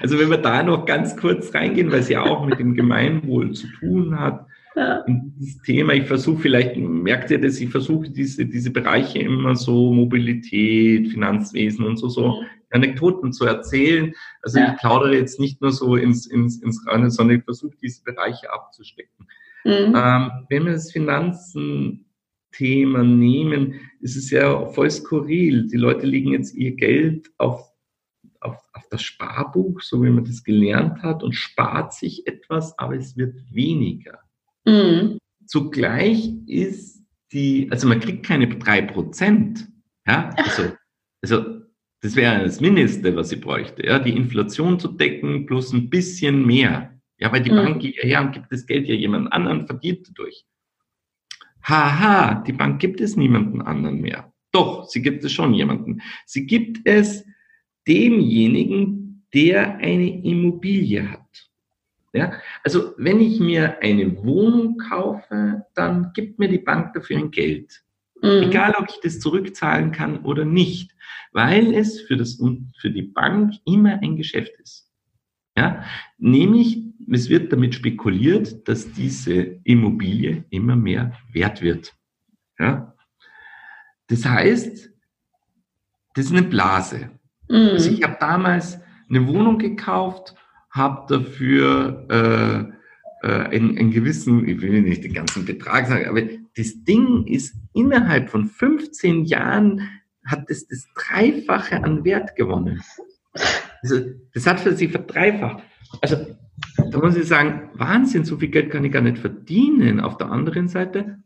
also wenn wir da noch ganz kurz reingehen, weil es ja auch mit dem Gemeinwohl zu tun hat, ja. in dieses Thema. Ich versuche vielleicht, merkt ihr das, ich versuche diese, diese Bereiche immer so, Mobilität, Finanzwesen und so, so mhm. Anekdoten zu erzählen. Also ja. ich plaudere jetzt nicht nur so ins, ins, ins Reine, sondern ich versuche diese Bereiche abzustecken. Mhm. Ähm, wenn wir das Finanzenthema nehmen, ist es ja voll skurril. Die Leute legen jetzt ihr Geld auf auf, auf, das Sparbuch, so wie man das gelernt hat, und spart sich etwas, aber es wird weniger. Mhm. Zugleich ist die, also man kriegt keine drei Prozent. Ja, also, also das wäre das Mindeste, was sie bräuchte, ja, die Inflation zu decken plus ein bisschen mehr. Ja, weil die mhm. Bank geht ja her und gibt das Geld ja jemand anderen, verdient dadurch. Haha, die Bank gibt es niemanden anderen mehr. Doch, sie gibt es schon jemanden. Sie gibt es demjenigen, der eine Immobilie hat. Ja? Also wenn ich mir eine Wohnung kaufe, dann gibt mir die Bank dafür ein Geld. Mhm. Egal, ob ich das zurückzahlen kann oder nicht, weil es für, das, für die Bank immer ein Geschäft ist. Ja? Nämlich, es wird damit spekuliert, dass diese Immobilie immer mehr wert wird. Ja? Das heißt, das ist eine Blase. Mhm. Also ich habe damals eine Wohnung gekauft habe dafür äh, äh, einen, einen gewissen, ich will nicht den ganzen Betrag sagen, aber das Ding ist innerhalb von 15 Jahren hat es das Dreifache an Wert gewonnen. Also, das hat für sie verdreifacht. Also, da muss ich sagen, Wahnsinn, so viel Geld kann ich gar nicht verdienen. Auf der anderen Seite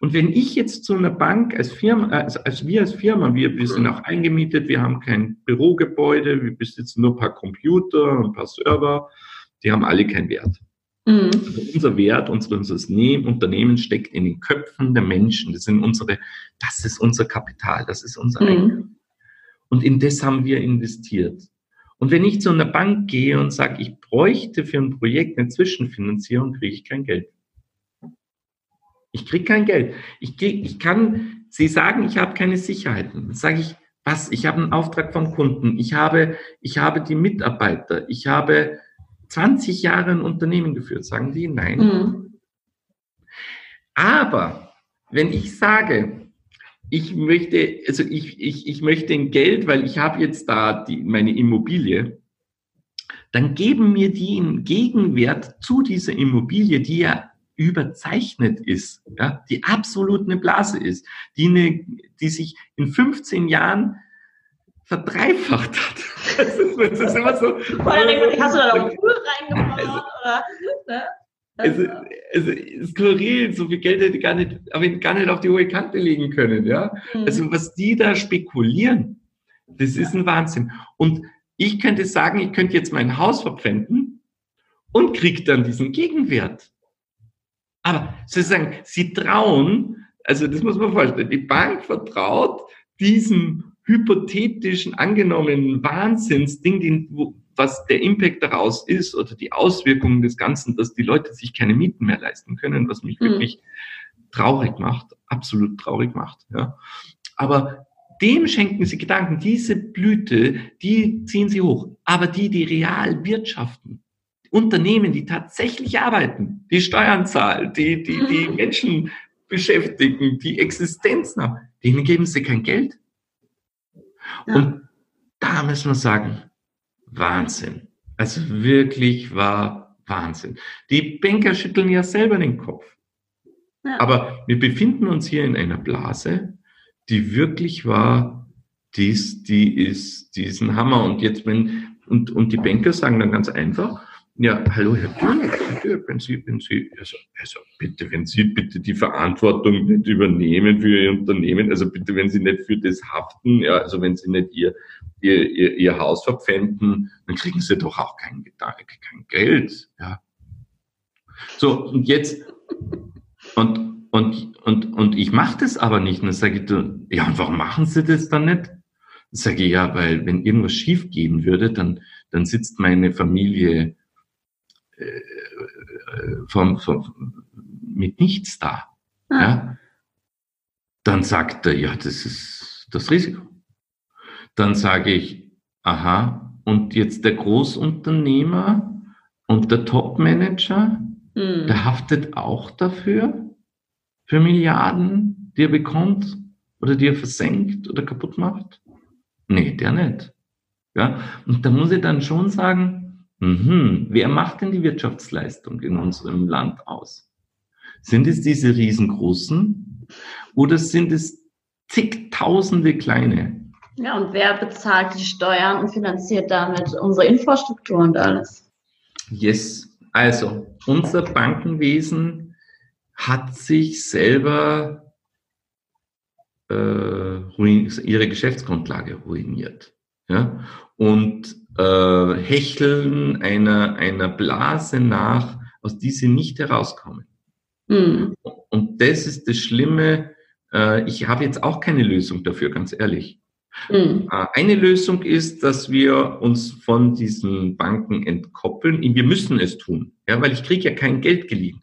und wenn ich jetzt zu einer Bank als Firma, also als wir als Firma, wir, wir sind auch eingemietet, wir haben kein Bürogebäude, wir besitzen nur ein paar Computer und ein paar Server, die haben alle keinen Wert. Mhm. Also unser Wert, unser, unser Unternehmen steckt in den Köpfen der Menschen. Das sind unsere, das ist unser Kapital, das ist unser mhm. Einkommen. Und in das haben wir investiert. Und wenn ich zu einer Bank gehe und sage, ich bräuchte für ein Projekt eine Zwischenfinanzierung, kriege ich kein Geld. Ich kriege kein Geld. Ich, krieg, ich kann, Sie sagen, ich habe keine Sicherheiten. Dann sage ich, was? Ich habe einen Auftrag vom Kunden. Ich habe, ich habe die Mitarbeiter. Ich habe 20 Jahre ein Unternehmen geführt. Sagen die, nein. Mhm. Aber wenn ich sage, ich möchte, also ich, ich, ich möchte ein Geld, weil ich habe jetzt da die, meine Immobilie, dann geben mir die einen Gegenwert zu dieser Immobilie, die ja überzeichnet ist, ja, die absolut eine Blase ist, die, eine, die sich in 15 Jahren verdreifacht hat. Das ist, das ist immer so. Hast du da noch Pool reingebaut? Oder? Also, also, skurril, so viel Geld hätte ich gar nicht, aber gar nicht auf die hohe Kante legen können, ja. Mhm. Also, was die da spekulieren, das ist ein Wahnsinn. Und ich könnte sagen, ich könnte jetzt mein Haus verpfänden und kriege dann diesen Gegenwert. Aber sozusagen, sie trauen, also das muss man vorstellen, die Bank vertraut diesem hypothetischen, angenommenen Wahnsinnsding, den, was der Impact daraus ist oder die Auswirkungen des Ganzen, dass die Leute sich keine Mieten mehr leisten können, was mich mhm. wirklich traurig macht, absolut traurig macht. Ja. Aber dem schenken sie Gedanken. Diese Blüte, die ziehen sie hoch. Aber die, die real wirtschaften, Unternehmen, die tatsächlich arbeiten, die Steuern zahlen, die, die, die Menschen beschäftigen, die Existenzen haben, denen geben sie kein Geld. Ja. Und da müssen wir sagen, Wahnsinn. Also wirklich war Wahnsinn. Die Banker schütteln ja selber den Kopf. Ja. Aber wir befinden uns hier in einer Blase, die wirklich war, dies, die ist, die ist ein Hammer. Und jetzt, wenn, und, und die Banker sagen dann ganz einfach, ja, hallo Herr Dürr, wenn Sie, wenn Sie, also, also bitte, wenn Sie bitte die Verantwortung nicht übernehmen für Ihr Unternehmen, also bitte, wenn Sie nicht für das haften, ja, also wenn Sie nicht Ihr, Ihr, Ihr, Ihr Haus verpfänden, dann kriegen Sie doch auch kein, kein Geld, ja. So, und jetzt, und, und, und, und ich mache das aber nicht. Und dann sage ich, ja, und warum machen Sie das dann nicht? Dann sage ich, ja, weil wenn irgendwas schief gehen würde, dann, dann sitzt meine Familie vom, vom, mit nichts da. Ah. Ja? Dann sagt er, ja, das ist das Risiko. Dann sage ich, aha, und jetzt der Großunternehmer und der Topmanager, mhm. der haftet auch dafür, für Milliarden, die er bekommt oder die er versenkt oder kaputt macht? Nee, der nicht. Ja, und da muss ich dann schon sagen, Mhm. Wer macht denn die Wirtschaftsleistung in unserem Land aus? Sind es diese riesengroßen oder sind es zigtausende kleine? Ja, und wer bezahlt die Steuern und finanziert damit unsere Infrastruktur und alles? Yes, also unser Bankenwesen hat sich selber äh, ihre Geschäftsgrundlage ruiniert. Ja? Und äh, hecheln einer, einer Blase nach, aus die sie nicht herauskommen. Mhm. Und das ist das Schlimme. Äh, ich habe jetzt auch keine Lösung dafür, ganz ehrlich. Mhm. Äh, eine Lösung ist, dass wir uns von diesen Banken entkoppeln. Wir müssen es tun, ja, weil ich kriege ja kein Geld geliehen.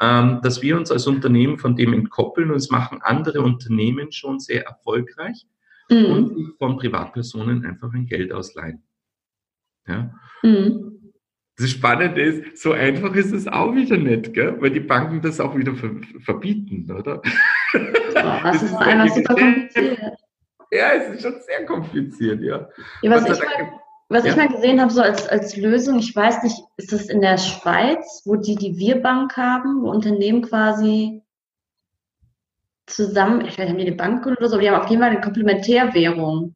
Ähm, dass wir uns als Unternehmen von dem entkoppeln und es machen andere Unternehmen schon sehr erfolgreich mhm. und von Privatpersonen einfach ein Geld ausleihen. Ja? Mhm. Das Spannende ist, so einfach ist es auch wieder nicht, gell? weil die Banken das auch wieder ver verbieten, oder? Ja, das, das ist einfach super kompliziert. Ja, es ist schon sehr kompliziert, ja. ja was, ich mal, was ja. ich mal gesehen habe, so als, als Lösung, ich weiß nicht, ist das in der Schweiz, wo die die Wir-Bank haben, wo Unternehmen quasi zusammen, ich weiß nicht, haben die eine Bank oder so, aber die haben auf jeden Fall eine Komplementärwährung.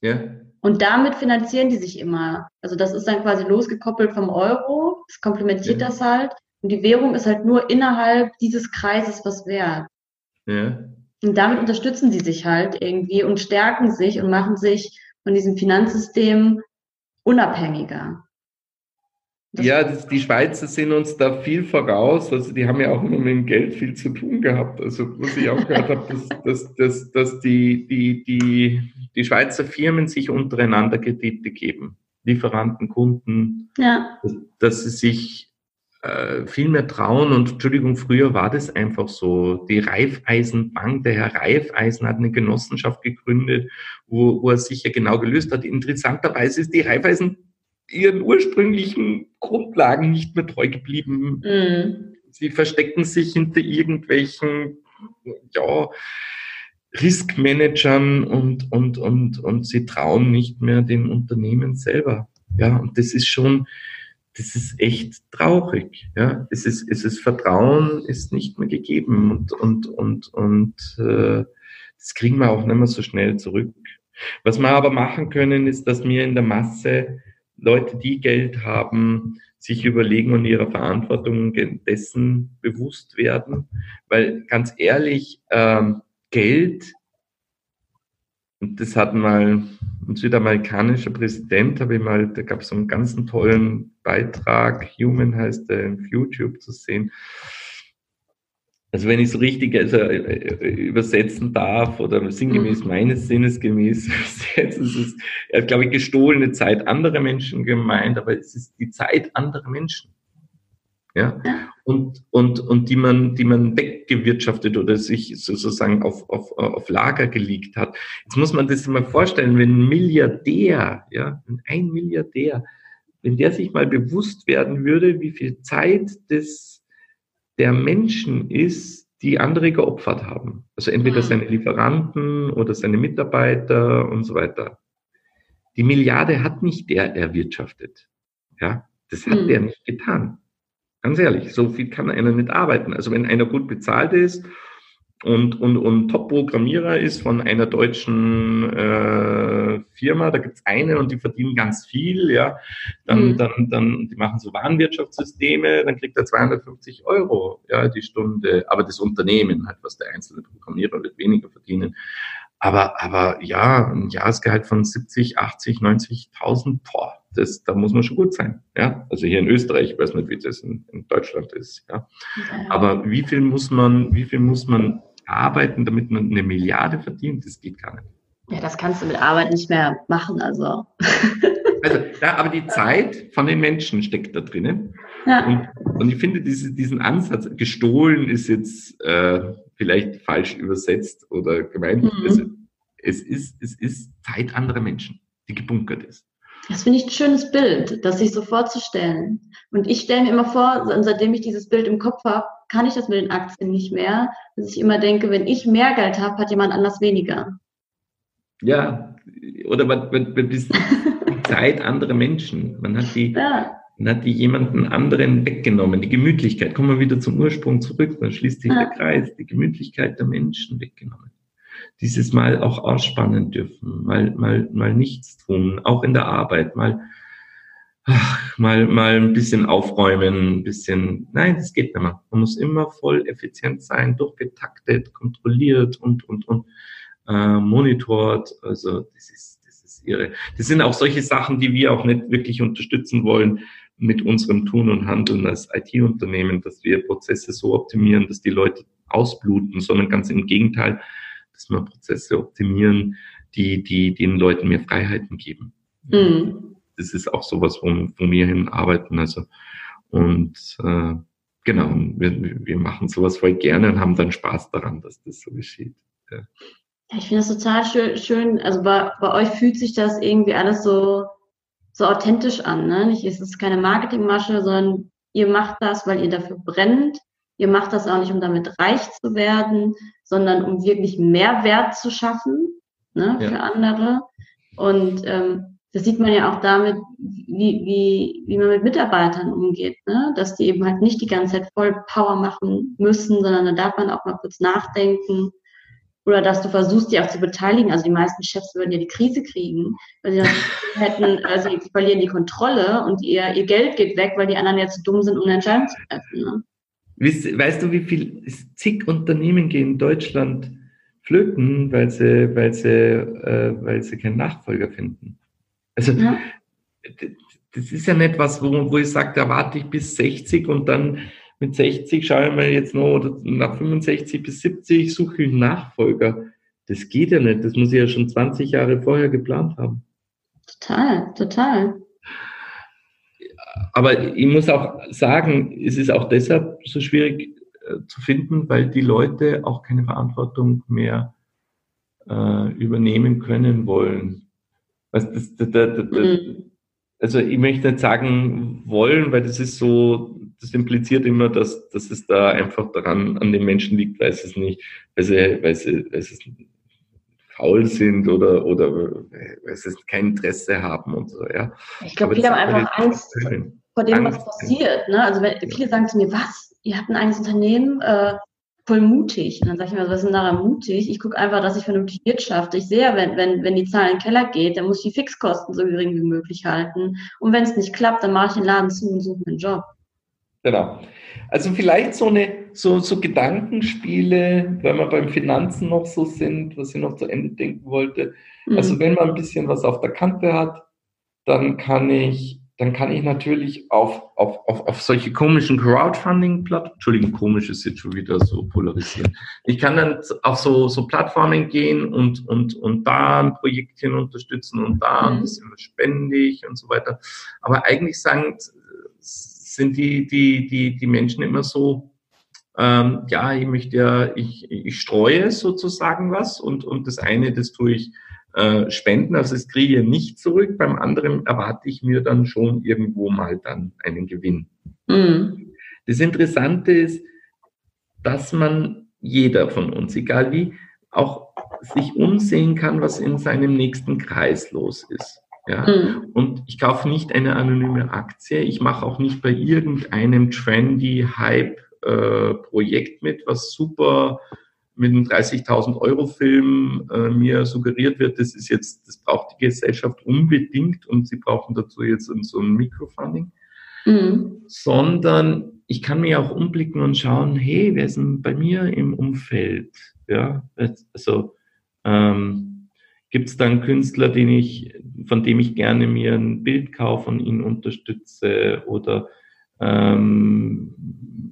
Ja. Und damit finanzieren die sich immer. Also das ist dann quasi losgekoppelt vom Euro. Das komplementiert ja. das halt. Und die Währung ist halt nur innerhalb dieses Kreises was wert. Ja. Und damit unterstützen sie sich halt irgendwie und stärken sich und machen sich von diesem Finanzsystem unabhängiger. Ja, die Schweizer sind uns da viel voraus. Also die haben ja auch immer mit dem Geld viel zu tun gehabt. Also was ich auch gehört habe, dass, dass, dass, dass die, die, die, die Schweizer Firmen sich untereinander Kredite geben. Lieferanten, Kunden. Ja. Dass, dass sie sich äh, viel mehr trauen. Und Entschuldigung, früher war das einfach so. Die Raiffeisenbank, der Herr Raiffeisen hat eine Genossenschaft gegründet, wo, wo er sich ja genau gelöst hat. Interessanterweise ist die Raiffeisen ihren ursprünglichen Grundlagen nicht mehr treu geblieben. Mhm. Sie verstecken sich hinter irgendwelchen, ja, Riskmanagern und, und, und, und sie trauen nicht mehr den Unternehmen selber. Ja, und das ist schon, das ist echt traurig. Ja, es ist, es ist Vertrauen ist nicht mehr gegeben und, und, und, und, äh, das kriegen wir auch nicht mehr so schnell zurück. Was wir aber machen können, ist, dass wir in der Masse Leute, die Geld haben, sich überlegen und ihrer Verantwortung dessen bewusst werden. Weil ganz ehrlich, ähm, Geld, und das hat mal ein südamerikanischer Präsident, habe ich mal, da gab es so einen ganz tollen Beitrag, Human heißt der, auf YouTube zu sehen. Also wenn ich es richtig also, äh, äh, übersetzen darf oder sinngemäß mhm. meines Sinnes gemäß übersetzen, ist es, er hat, glaube ich, gestohlene Zeit anderer Menschen gemeint, aber es ist die Zeit anderer Menschen. Ja? Und, und, und die man, die man weggewirtschaftet oder sich sozusagen auf, auf, auf Lager gelegt hat. Jetzt muss man das mal vorstellen, wenn ein Milliardär, ja, ein Milliardär, wenn der sich mal bewusst werden würde, wie viel Zeit des, der Menschen ist, die andere geopfert haben. Also entweder seine Lieferanten oder seine Mitarbeiter und so weiter. Die Milliarde hat nicht der erwirtschaftet. Ja, das hat hm. der nicht getan. Ganz ehrlich, so viel kann einer nicht arbeiten. Also wenn einer gut bezahlt ist und, und, und Top-Programmierer ist von einer deutschen äh, Firma, da gibt's eine und die verdienen ganz viel, ja, dann, mhm. dann, dann, die machen so Warenwirtschaftssysteme, dann kriegt er 250 Euro, ja, die Stunde. Aber das Unternehmen halt, was der einzelne Programmierer wird weniger verdienen. Aber, aber ja, ein Jahresgehalt von 70, 80, 90.000, boah, das, da muss man schon gut sein. Ja, also hier in Österreich, ich weiß nicht, wie das in, in Deutschland ist. Ja, aber wie viel muss man, wie viel muss man arbeiten, damit man eine Milliarde verdient? Das geht gar nicht. Ja, das kannst du mit Arbeit nicht mehr machen, also. Also, ja, aber die Zeit von den Menschen steckt da drinnen. Ja. Und, und ich finde diese, diesen Ansatz, gestohlen ist jetzt äh, vielleicht falsch übersetzt oder gemeint. Mhm. Also, es, ist, es ist Zeit anderer Menschen, die gebunkert ist. Das finde ich ein schönes Bild, das sich so vorzustellen. Und ich stelle mir immer vor, seitdem ich dieses Bild im Kopf habe, kann ich das mit den Aktien nicht mehr, dass ich immer denke, wenn ich mehr Geld habe, hat jemand anders weniger. Ja, oder man, man, man die Zeit anderer Menschen. Man hat die, ja. man hat die jemanden anderen weggenommen. Die Gemütlichkeit. Kommen wir wieder zum Ursprung zurück. Dann schließt sich ja. der Kreis. Die Gemütlichkeit der Menschen weggenommen dieses Mal auch ausspannen dürfen, mal, mal, mal nichts tun, auch in der Arbeit, mal, ach, mal, mal ein bisschen aufräumen, ein bisschen, nein, das geht nicht mehr. Man muss immer voll effizient sein, durchgetaktet, kontrolliert und, und, und, äh, monitort. Also, das ist, das ist irre. Das sind auch solche Sachen, die wir auch nicht wirklich unterstützen wollen mit unserem Tun und Handeln als IT-Unternehmen, dass wir Prozesse so optimieren, dass die Leute ausbluten, sondern ganz im Gegenteil, dass wir Prozesse optimieren, die, die den Leuten mehr Freiheiten geben. Mhm. Das ist auch sowas, wo, wo wir hin arbeiten. Also, und äh, genau, wir, wir machen sowas voll gerne und haben dann Spaß daran, dass das so geschieht. Ja. Ich finde das total schön, schön. Also bei, bei euch fühlt sich das irgendwie alles so, so authentisch an. Ne? Nicht, es ist keine Marketingmasche, sondern ihr macht das, weil ihr dafür brennt. Ihr macht das auch nicht, um damit reich zu werden, sondern um wirklich Mehrwert zu schaffen ne, ja. für andere. Und ähm, das sieht man ja auch damit, wie, wie, wie man mit Mitarbeitern umgeht, ne? dass die eben halt nicht die ganze Zeit voll Power machen müssen, sondern da darf man auch mal kurz nachdenken. Oder dass du versuchst, die auch zu beteiligen. Also die meisten Chefs würden ja die Krise kriegen, weil sie hätten, also sie verlieren die Kontrolle und ihr, ihr Geld geht weg, weil die anderen jetzt zu dumm sind, um eine Entscheidung zu treffen. Ne? Weißt du, wie viel zig Unternehmen gehen in Deutschland flöten, weil sie, weil sie, äh, weil sie keinen Nachfolger finden? Also, ja. das ist ja nicht was, wo, wo ich sage, da warte ich bis 60 und dann mit 60 schaue ich mal jetzt noch, oder nach 65 bis 70 suche ich einen Nachfolger. Das geht ja nicht. Das muss ich ja schon 20 Jahre vorher geplant haben. Total, total aber ich muss auch sagen, es ist auch deshalb so schwierig äh, zu finden, weil die Leute auch keine Verantwortung mehr äh, übernehmen können wollen. Was das, das, das, mhm. Also ich möchte nicht sagen wollen, weil das ist so, das impliziert immer, dass, dass es da einfach daran an den Menschen liegt, weil es nicht, weil sie, weil sie, weil sie faul sind oder, oder weil sie kein Interesse haben und so, ja. Ich glaube, viele haben einfach Angst vor dem, was passiert. Ne? Also wenn, viele sagen zu mir, was? Ihr habt ein eigenes Unternehmen, äh, voll mutig. Und dann sage ich mir, was ist denn daran mutig? Ich gucke einfach, dass ich vernünftig wirtschafte. Ich sehe, wenn, wenn, wenn die Zahlen in den Keller geht, dann muss ich die Fixkosten so gering wie möglich halten. Und wenn es nicht klappt, dann mache ich den Laden zu und suche einen Job. Genau. Also vielleicht so eine so, so Gedankenspiele, weil wir beim Finanzen noch so sind, was ich noch zu Ende denken wollte. Mhm. Also wenn man ein bisschen was auf der Kante hat, dann kann ich, dann kann ich natürlich auf, auf, auf, auf solche komischen Crowdfunding-Plattformen, Entschuldigung, komisch ist jetzt schon wieder so polarisieren. Ich kann dann auf so, so Plattformen gehen und, und, und da ein Projektchen unterstützen und da ein mhm. bisschen was spende ich und so weiter. Aber eigentlich sagen, sind die, die, die, die Menschen immer so, ähm, ja, ich möchte ja, ich, ich streue sozusagen was und, und das eine, das tue ich äh, spenden, also es kriege ich nicht zurück, beim anderen erwarte ich mir dann schon irgendwo mal dann einen Gewinn. Mhm. Das Interessante ist, dass man jeder von uns, egal wie, auch sich umsehen kann, was in seinem nächsten Kreis los ist. Ja? Mhm. Und ich kaufe nicht eine anonyme Aktie, ich mache auch nicht bei irgendeinem trendy Hype-Projekt äh, mit, was super mit einem 30.000 Euro Film äh, mir suggeriert wird, das ist jetzt, das braucht die Gesellschaft unbedingt und sie brauchen dazu jetzt so ein Mikrofunding, mhm. sondern ich kann mir auch umblicken und schauen, hey, wer ist denn bei mir im Umfeld? Ja, also ähm, gibt es da einen Künstler, den ich, von dem ich gerne mir ein Bild kaufe und ihn unterstütze oder ähm,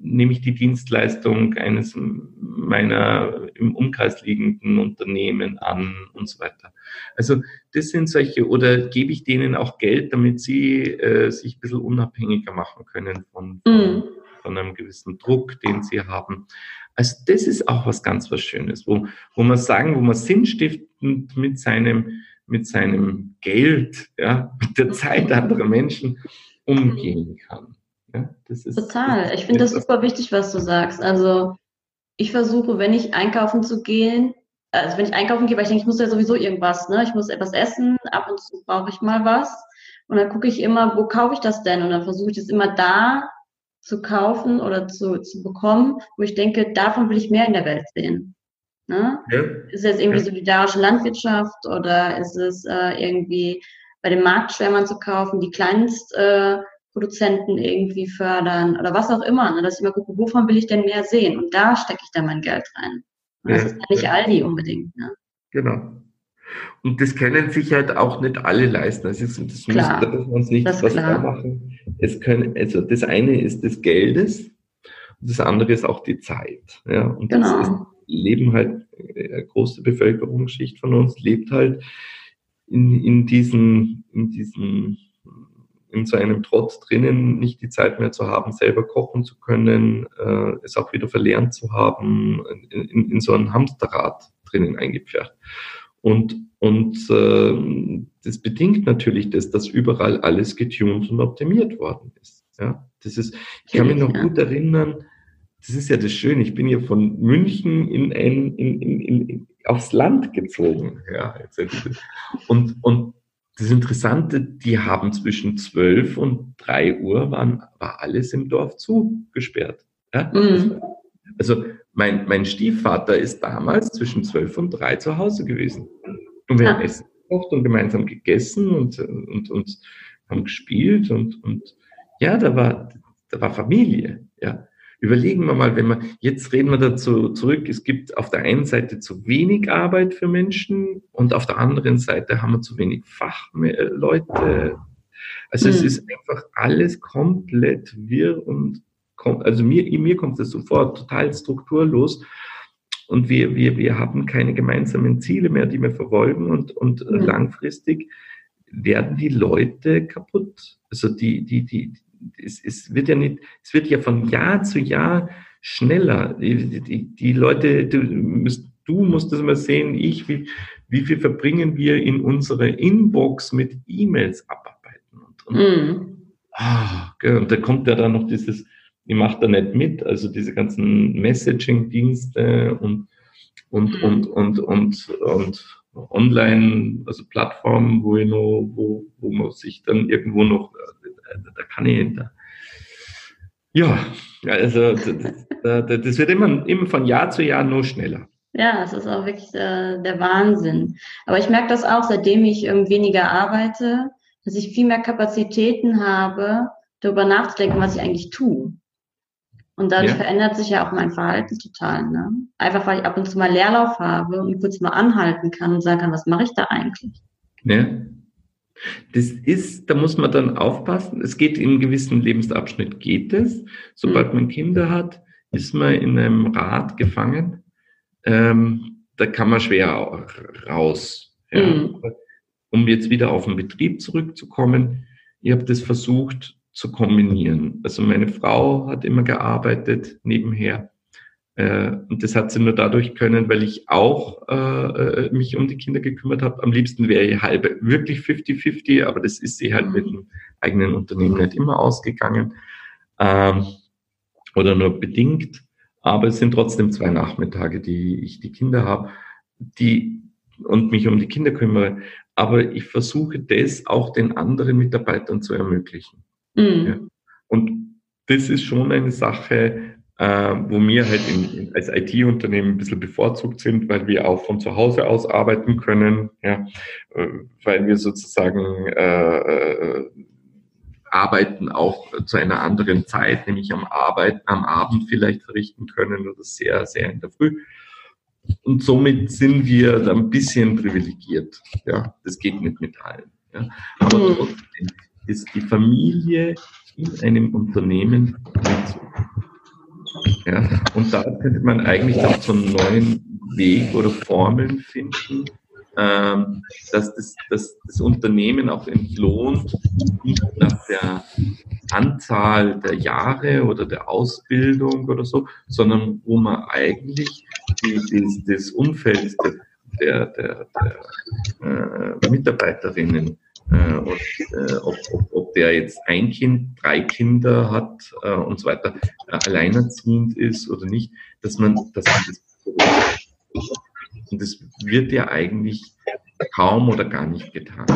nehme ich die Dienstleistung eines meiner im Umkreis liegenden Unternehmen an und so weiter. Also das sind solche, oder gebe ich denen auch Geld, damit sie äh, sich ein bisschen unabhängiger machen können von, von, mm. von einem gewissen Druck, den sie haben. Also das ist auch was ganz was Schönes, wo, wo man sagen, wo man sinnstiftend mit seinem, mit seinem Geld, ja, mit der Zeit anderer Menschen umgehen kann. Ja, ist, Total. ich finde das super wichtig, was du sagst. Also ich versuche, wenn ich einkaufen zu gehen, also wenn ich einkaufen gehe, weil ich denke, ich muss ja sowieso irgendwas, ne? Ich muss etwas essen, ab und zu brauche ich mal was. Und dann gucke ich immer, wo kaufe ich das denn? Und dann versuche ich das immer da zu kaufen oder zu, zu bekommen, wo ich denke, davon will ich mehr in der Welt sehen. Ne? Ja. Ist es irgendwie ja. solidarische Landwirtschaft oder ist es äh, irgendwie bei dem Marktschwärmern zu kaufen, die Kleinstproduzenten äh, irgendwie fördern oder was auch immer, ne? dass ich immer gucke, wovon will ich denn mehr sehen? Und da stecke ich dann mein Geld rein. Und das ist ja nicht Aldi unbedingt. Ne? Genau. Und das können sich halt auch nicht alle leisten. Also das müssen, wir uns nicht was klar. machen. Es können, also das eine ist des Geldes und das andere ist auch die Zeit. Ja, und genau. das ist, leben halt, eine große Bevölkerungsschicht von uns lebt halt in, in diesen, in diesen, in so einem Trotz drinnen, nicht die Zeit mehr zu haben, selber kochen zu können, äh, es auch wieder verlernt zu haben, in, in, in so ein Hamsterrad drinnen eingepfercht. Und, und äh, das bedingt natürlich das, dass überall alles getuned und optimiert worden ist. Ja, das ist, ich kann mich noch gut erinnern, das ist ja das Schöne, ich bin ja von München in ein, in, in, in, aufs Land gezogen. Ja, und, und das Interessante, die haben zwischen 12 und 3 Uhr waren, war alles im Dorf zugesperrt. Ja? Mhm. Also mein, mein Stiefvater ist damals zwischen zwölf und drei zu Hause gewesen. Und wir ja. haben Essen gekocht und gemeinsam gegessen und, und, und haben gespielt und, und ja, da war, da war Familie, ja. Überlegen wir mal, wenn wir, jetzt reden wir dazu zurück, es gibt auf der einen Seite zu wenig Arbeit für Menschen und auf der anderen Seite haben wir zu wenig Fachleute. Also mhm. es ist einfach alles komplett wirr und kommt, also mir, mir kommt das sofort total strukturlos. Und wir, wir, wir haben keine gemeinsamen Ziele mehr, die wir verfolgen und, und mhm. langfristig werden die Leute kaputt. Also die, die, die, es, es wird ja nicht, es wird ja von Jahr zu Jahr schneller. Die, die, die Leute, du musst, du musst das mal sehen, ich, wie, wie viel verbringen wir in unsere Inbox mit E-Mails abarbeiten und, und, mhm. ah, und da kommt ja dann noch dieses, ich mache da nicht mit. Also diese ganzen Messaging-Dienste und, und, mhm. und, und, und, und online, also Plattformen, wo ich noch, wo, wo man sich dann irgendwo noch, da kann ich, da, ja, also das, das wird immer, immer von Jahr zu Jahr nur schneller. Ja, es ist auch wirklich äh, der Wahnsinn. Aber ich merke das auch, seitdem ich ähm, weniger arbeite, dass ich viel mehr Kapazitäten habe, darüber nachzudenken, was ich eigentlich tue. Und dadurch ja. verändert sich ja auch mein Verhalten total. Ne? Einfach weil ich ab und zu mal Leerlauf habe und kurz mal anhalten kann und sagen kann, was mache ich da eigentlich? Ja. Das ist, da muss man dann aufpassen. Es geht in gewissen Lebensabschnitt geht es. Sobald mhm. man Kinder hat, ist man in einem Rad gefangen. Ähm, da kann man schwer raus. Ja. Mhm. Um jetzt wieder auf den Betrieb zurückzukommen, ich habe das versucht zu kombinieren. Also meine Frau hat immer gearbeitet nebenher. Äh, und das hat sie nur dadurch können, weil ich auch äh, mich um die Kinder gekümmert habe. Am liebsten wäre ich halbe, wirklich 50-50, aber das ist sie halt mit dem eigenen Unternehmen nicht immer ausgegangen. Ähm, oder nur bedingt. Aber es sind trotzdem zwei Nachmittage, die ich die Kinder habe, die und mich um die Kinder kümmere. Aber ich versuche das auch den anderen Mitarbeitern zu ermöglichen. Mhm. Ja. Und das ist schon eine Sache, äh, wo wir halt in, als IT-Unternehmen ein bisschen bevorzugt sind, weil wir auch von zu Hause aus arbeiten können, ja, äh, weil wir sozusagen äh, äh, Arbeiten auch zu einer anderen Zeit, nämlich am Arbeit, am Abend vielleicht verrichten können oder sehr, sehr in der Früh. Und somit sind wir da ein bisschen privilegiert. Ja, das geht nicht mit allen. Ja. Aber mhm. trotzdem ist die Familie in einem Unternehmen mit. Ja, und da könnte man eigentlich auch so einen neuen Weg oder Formeln finden, ähm, dass, das, dass das Unternehmen auch entlohnt, nicht nach der Anzahl der Jahre oder der Ausbildung oder so, sondern wo man eigentlich die, das Umfeld der, der, der äh, Mitarbeiterinnen äh, und, äh, ob, ob, ob der jetzt ein Kind, drei Kinder hat äh, und so weiter, äh, alleinerziehend ist oder nicht, dass man, dass man das und das wird ja eigentlich kaum oder gar nicht getan.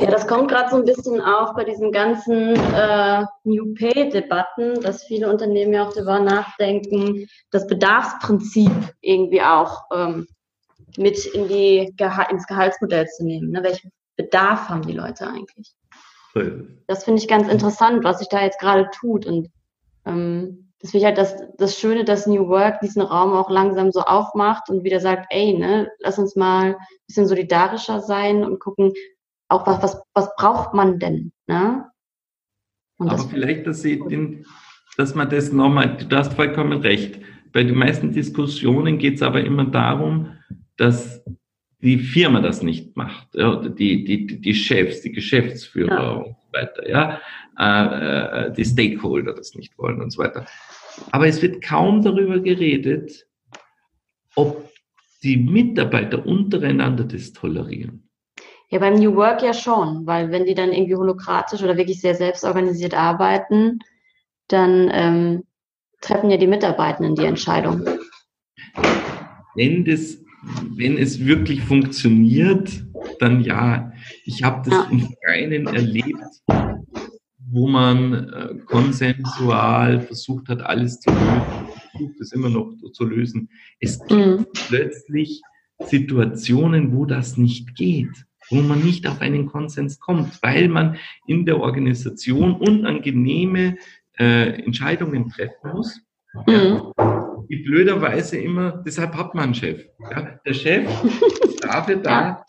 Ja, das kommt gerade so ein bisschen auf bei diesen ganzen äh, New Pay-Debatten, dass viele Unternehmen ja auch darüber nachdenken, das Bedarfsprinzip irgendwie auch ähm, mit in die Geha ins Gehaltsmodell zu nehmen. Ne? Welchen Bedarf haben die Leute eigentlich? Das finde ich ganz interessant, was sich da jetzt gerade tut. Und ähm, das finde ich halt das, das Schöne, dass New Work diesen Raum auch langsam so aufmacht und wieder sagt, ey, ne, lass uns mal ein bisschen solidarischer sein und gucken, auch was, was, was braucht man denn, ne? Und aber vielleicht, dass, sie den, dass man das nochmal, du hast vollkommen recht. Bei den meisten Diskussionen geht es aber immer darum, dass die Firma das nicht macht, ja, die, die, die Chefs, die Geschäftsführer ja. und so weiter, ja, äh, äh, die Stakeholder das nicht wollen und so weiter. Aber es wird kaum darüber geredet, ob die Mitarbeiter untereinander das tolerieren. Ja, beim New Work ja schon, weil wenn die dann irgendwie holokratisch oder wirklich sehr selbstorganisiert arbeiten, dann ähm, treffen ja die Mitarbeitenden die Entscheidung. Wenn das wenn es wirklich funktioniert, dann ja. Ich habe das ja. im Freien erlebt, wo man äh, konsensual versucht hat, alles zu lösen, versucht es immer noch zu lösen. Es gibt mhm. plötzlich Situationen, wo das nicht geht, wo man nicht auf einen Konsens kommt, weil man in der Organisation unangenehme äh, Entscheidungen treffen muss. Mhm. Ja wie blöderweise immer, deshalb hat man einen Chef. Ja, der Chef ist dafür da,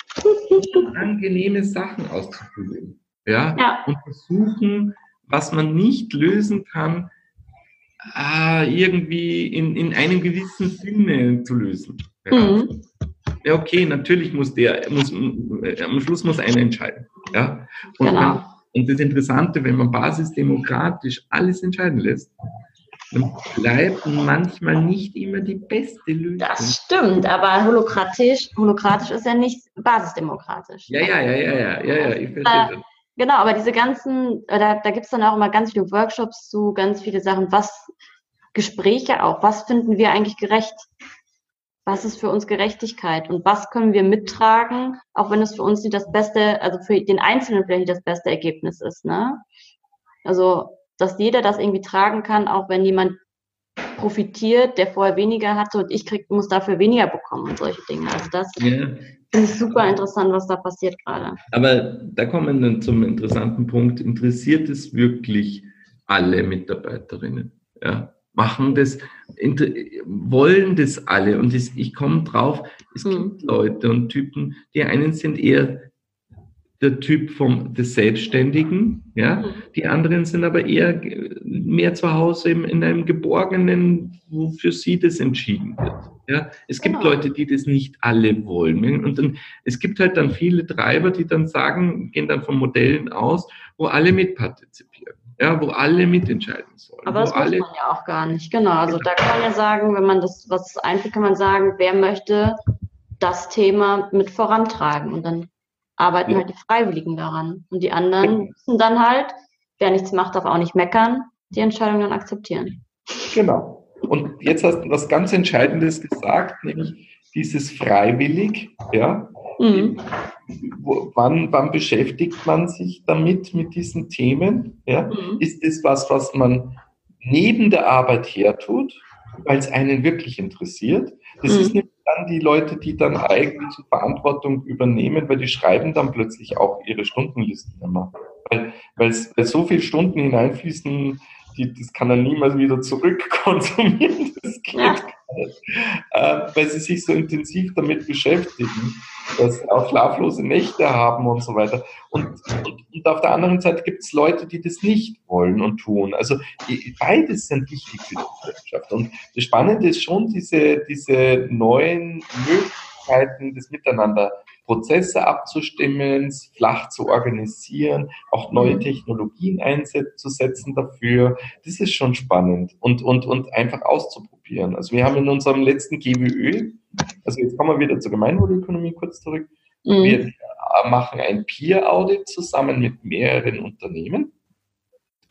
angenehme Sachen auszuprobieren. Ja, ja, und versuchen, was man nicht lösen kann, äh, irgendwie in, in einem gewissen Sinne zu lösen. Ja. Mhm. ja, okay, natürlich muss der, muss, äh, am Schluss muss einer entscheiden. Ja, und, genau. man, und das Interessante, wenn man basisdemokratisch alles entscheiden lässt, bleibt manchmal nicht immer die beste Lösung. Das stimmt, aber holokratisch, holokratisch ist ja nicht basisdemokratisch. Ja, ja, ja, ja, ja, ja, ja ich verstehe äh, Genau, aber diese ganzen, äh, da, da gibt es dann auch immer ganz viele Workshops zu, ganz viele Sachen, was Gespräche auch, was finden wir eigentlich gerecht? Was ist für uns Gerechtigkeit und was können wir mittragen, auch wenn es für uns nicht das beste, also für den Einzelnen vielleicht nicht das beste Ergebnis ist, ne? Also dass jeder das irgendwie tragen kann, auch wenn jemand profitiert, der vorher weniger hatte und ich krieg, muss dafür weniger bekommen und solche Dinge. Also das ja. finde ich super interessant, was da passiert gerade. Aber da kommen wir dann zum interessanten Punkt. Interessiert es wirklich alle Mitarbeiterinnen? Ja? Machen das, wollen das alle? Und ich komme drauf, es hm. gibt Leute und Typen, die einen sind eher der Typ vom, des Selbstständigen, ja. Mhm. Die anderen sind aber eher mehr zu Hause in, in einem Geborgenen, wo für sie das entschieden wird. Ja, es gibt genau. Leute, die das nicht alle wollen. Und dann, es gibt halt dann viele Treiber, die dann sagen, gehen dann von Modellen aus, wo alle mitpartizipieren. ja, wo alle mitentscheiden sollen. Aber das muss alle, man ja auch gar nicht, genau. Also da kann man ja sagen, wenn man das was einführt, kann man sagen, wer möchte das Thema mit vorantragen und dann arbeiten ja. halt die Freiwilligen daran. Und die anderen müssen dann halt, wer nichts macht, darf auch nicht meckern, die Entscheidung dann akzeptieren. Genau. Und jetzt hast du was ganz Entscheidendes gesagt, nämlich dieses freiwillig, ja. Mhm. Wann, wann beschäftigt man sich damit, mit diesen Themen? Ja? Mhm. Ist das was, was man neben der Arbeit her tut, weil es einen wirklich interessiert? Das mhm. ist nicht dann die Leute, die dann eigentlich Verantwortung übernehmen, weil die schreiben dann plötzlich auch ihre Stundenlisten immer. Weil, weil, weil so viele Stunden hineinfließen, die, das kann er niemals wieder zurückkonsumieren. Das geht ja. Äh, weil sie sich so intensiv damit beschäftigen, dass sie auch schlaflose Nächte haben und so weiter. Und, und, und auf der anderen Seite gibt es Leute, die das nicht wollen und tun. Also beides sind wichtig für die Gesellschaft. Und das Spannende ist schon diese, diese neuen Möglichkeiten des Miteinander Prozesse abzustimmen, flach zu organisieren, auch neue mhm. Technologien einzusetzen dafür. Das ist schon spannend und, und, und einfach auszuprobieren. Also wir haben in unserem letzten GWÖ, also jetzt kommen wir wieder zur Gemeinwohlökonomie kurz zurück, mhm. wir machen ein Peer-Audit zusammen mit mehreren Unternehmen.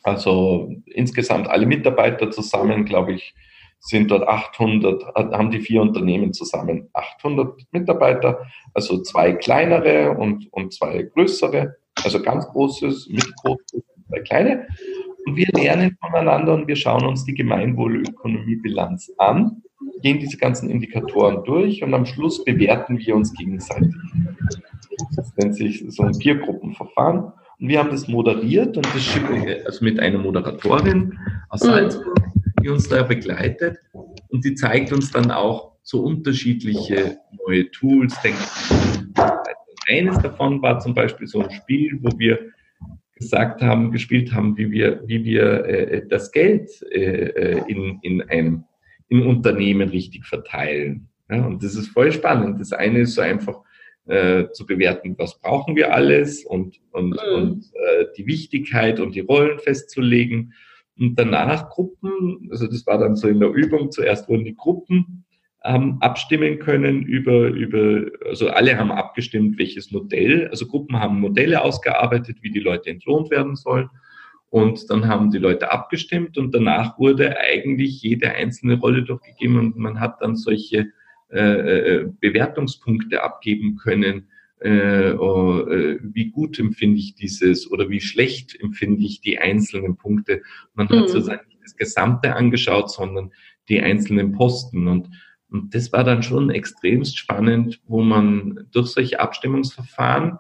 Also insgesamt alle Mitarbeiter zusammen, glaube ich, sind dort 800, haben die vier Unternehmen zusammen 800 Mitarbeiter, also zwei kleinere und, und zwei größere, also ganz großes, mittelgroßes, zwei kleine. Und wir lernen voneinander und wir schauen uns die Gemeinwohlökonomiebilanz an, gehen diese ganzen Indikatoren durch und am Schluss bewerten wir uns gegenseitig. Das nennt sich so ein Peergruppenverfahren. Und wir haben das moderiert und das schicken wir also mit einer Moderatorin aus mhm. Die uns da begleitet und die zeigt uns dann auch so unterschiedliche neue Tools. Eines davon war zum Beispiel so ein Spiel, wo wir gesagt haben, gespielt haben, wie wir, wie wir äh, das Geld äh, in, in einem in Unternehmen richtig verteilen. Ja, und das ist voll spannend. Das eine ist so einfach äh, zu bewerten, was brauchen wir alles und, und, mhm. und äh, die Wichtigkeit und die Rollen festzulegen. Und danach Gruppen, also das war dann so in der Übung, zuerst wurden die Gruppen ähm, abstimmen können über, über, also alle haben abgestimmt, welches Modell, also Gruppen haben Modelle ausgearbeitet, wie die Leute entlohnt werden sollen. Und dann haben die Leute abgestimmt und danach wurde eigentlich jede einzelne Rolle durchgegeben und man hat dann solche äh, äh Bewertungspunkte abgeben können, äh, oh, äh, wie gut empfinde ich dieses oder wie schlecht empfinde ich die einzelnen Punkte. Man mhm. hat sozusagen nicht das Gesamte angeschaut, sondern die einzelnen Posten. Und, und das war dann schon extremst spannend, wo man durch solche Abstimmungsverfahren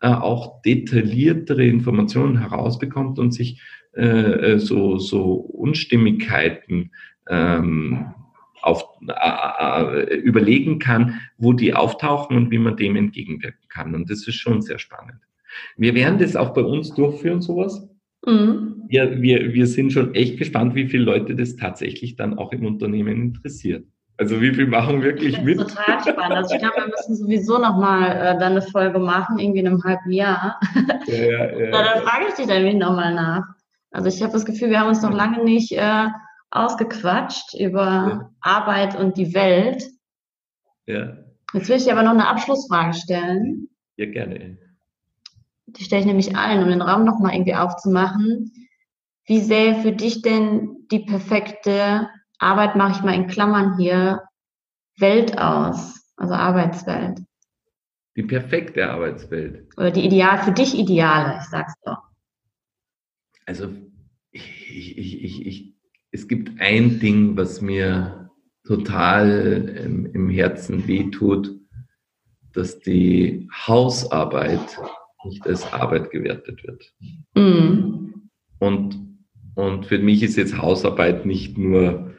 äh, auch detailliertere Informationen herausbekommt und sich äh, äh so, so Unstimmigkeiten ähm, auf, äh, äh, überlegen kann, wo die auftauchen und wie man dem entgegenwirken kann. Und das ist schon sehr spannend. Wir werden das auch bei uns durchführen, sowas. Mhm. Ja, wir, wir sind schon echt gespannt, wie viele Leute das tatsächlich dann auch im Unternehmen interessiert. Also wie viel machen wirklich mit? Total spannend. Also ich glaube, wir müssen sowieso nochmal äh, dann eine Folge machen, irgendwie in einem halben Jahr. Ja, ja, ja. Na, dann frage ich dich dann nochmal nach. Also ich habe das Gefühl, wir haben uns noch lange nicht äh, ausgequatscht über ja. Arbeit und die Welt. Ja. Jetzt will ich dir aber noch eine Abschlussfrage stellen. Ja, gerne. Die stelle ich nämlich allen, um den Raum nochmal irgendwie aufzumachen. Wie sähe für dich denn die perfekte Arbeit, mache ich mal in Klammern hier, Welt aus? Also Arbeitswelt. Die perfekte Arbeitswelt. Oder die ideal, für dich ideale, ich sag's doch. Also ich, ich, ich, ich es gibt ein Ding, was mir total im, im Herzen wehtut, dass die Hausarbeit nicht als Arbeit gewertet wird. Mhm. Und, und für mich ist jetzt Hausarbeit nicht nur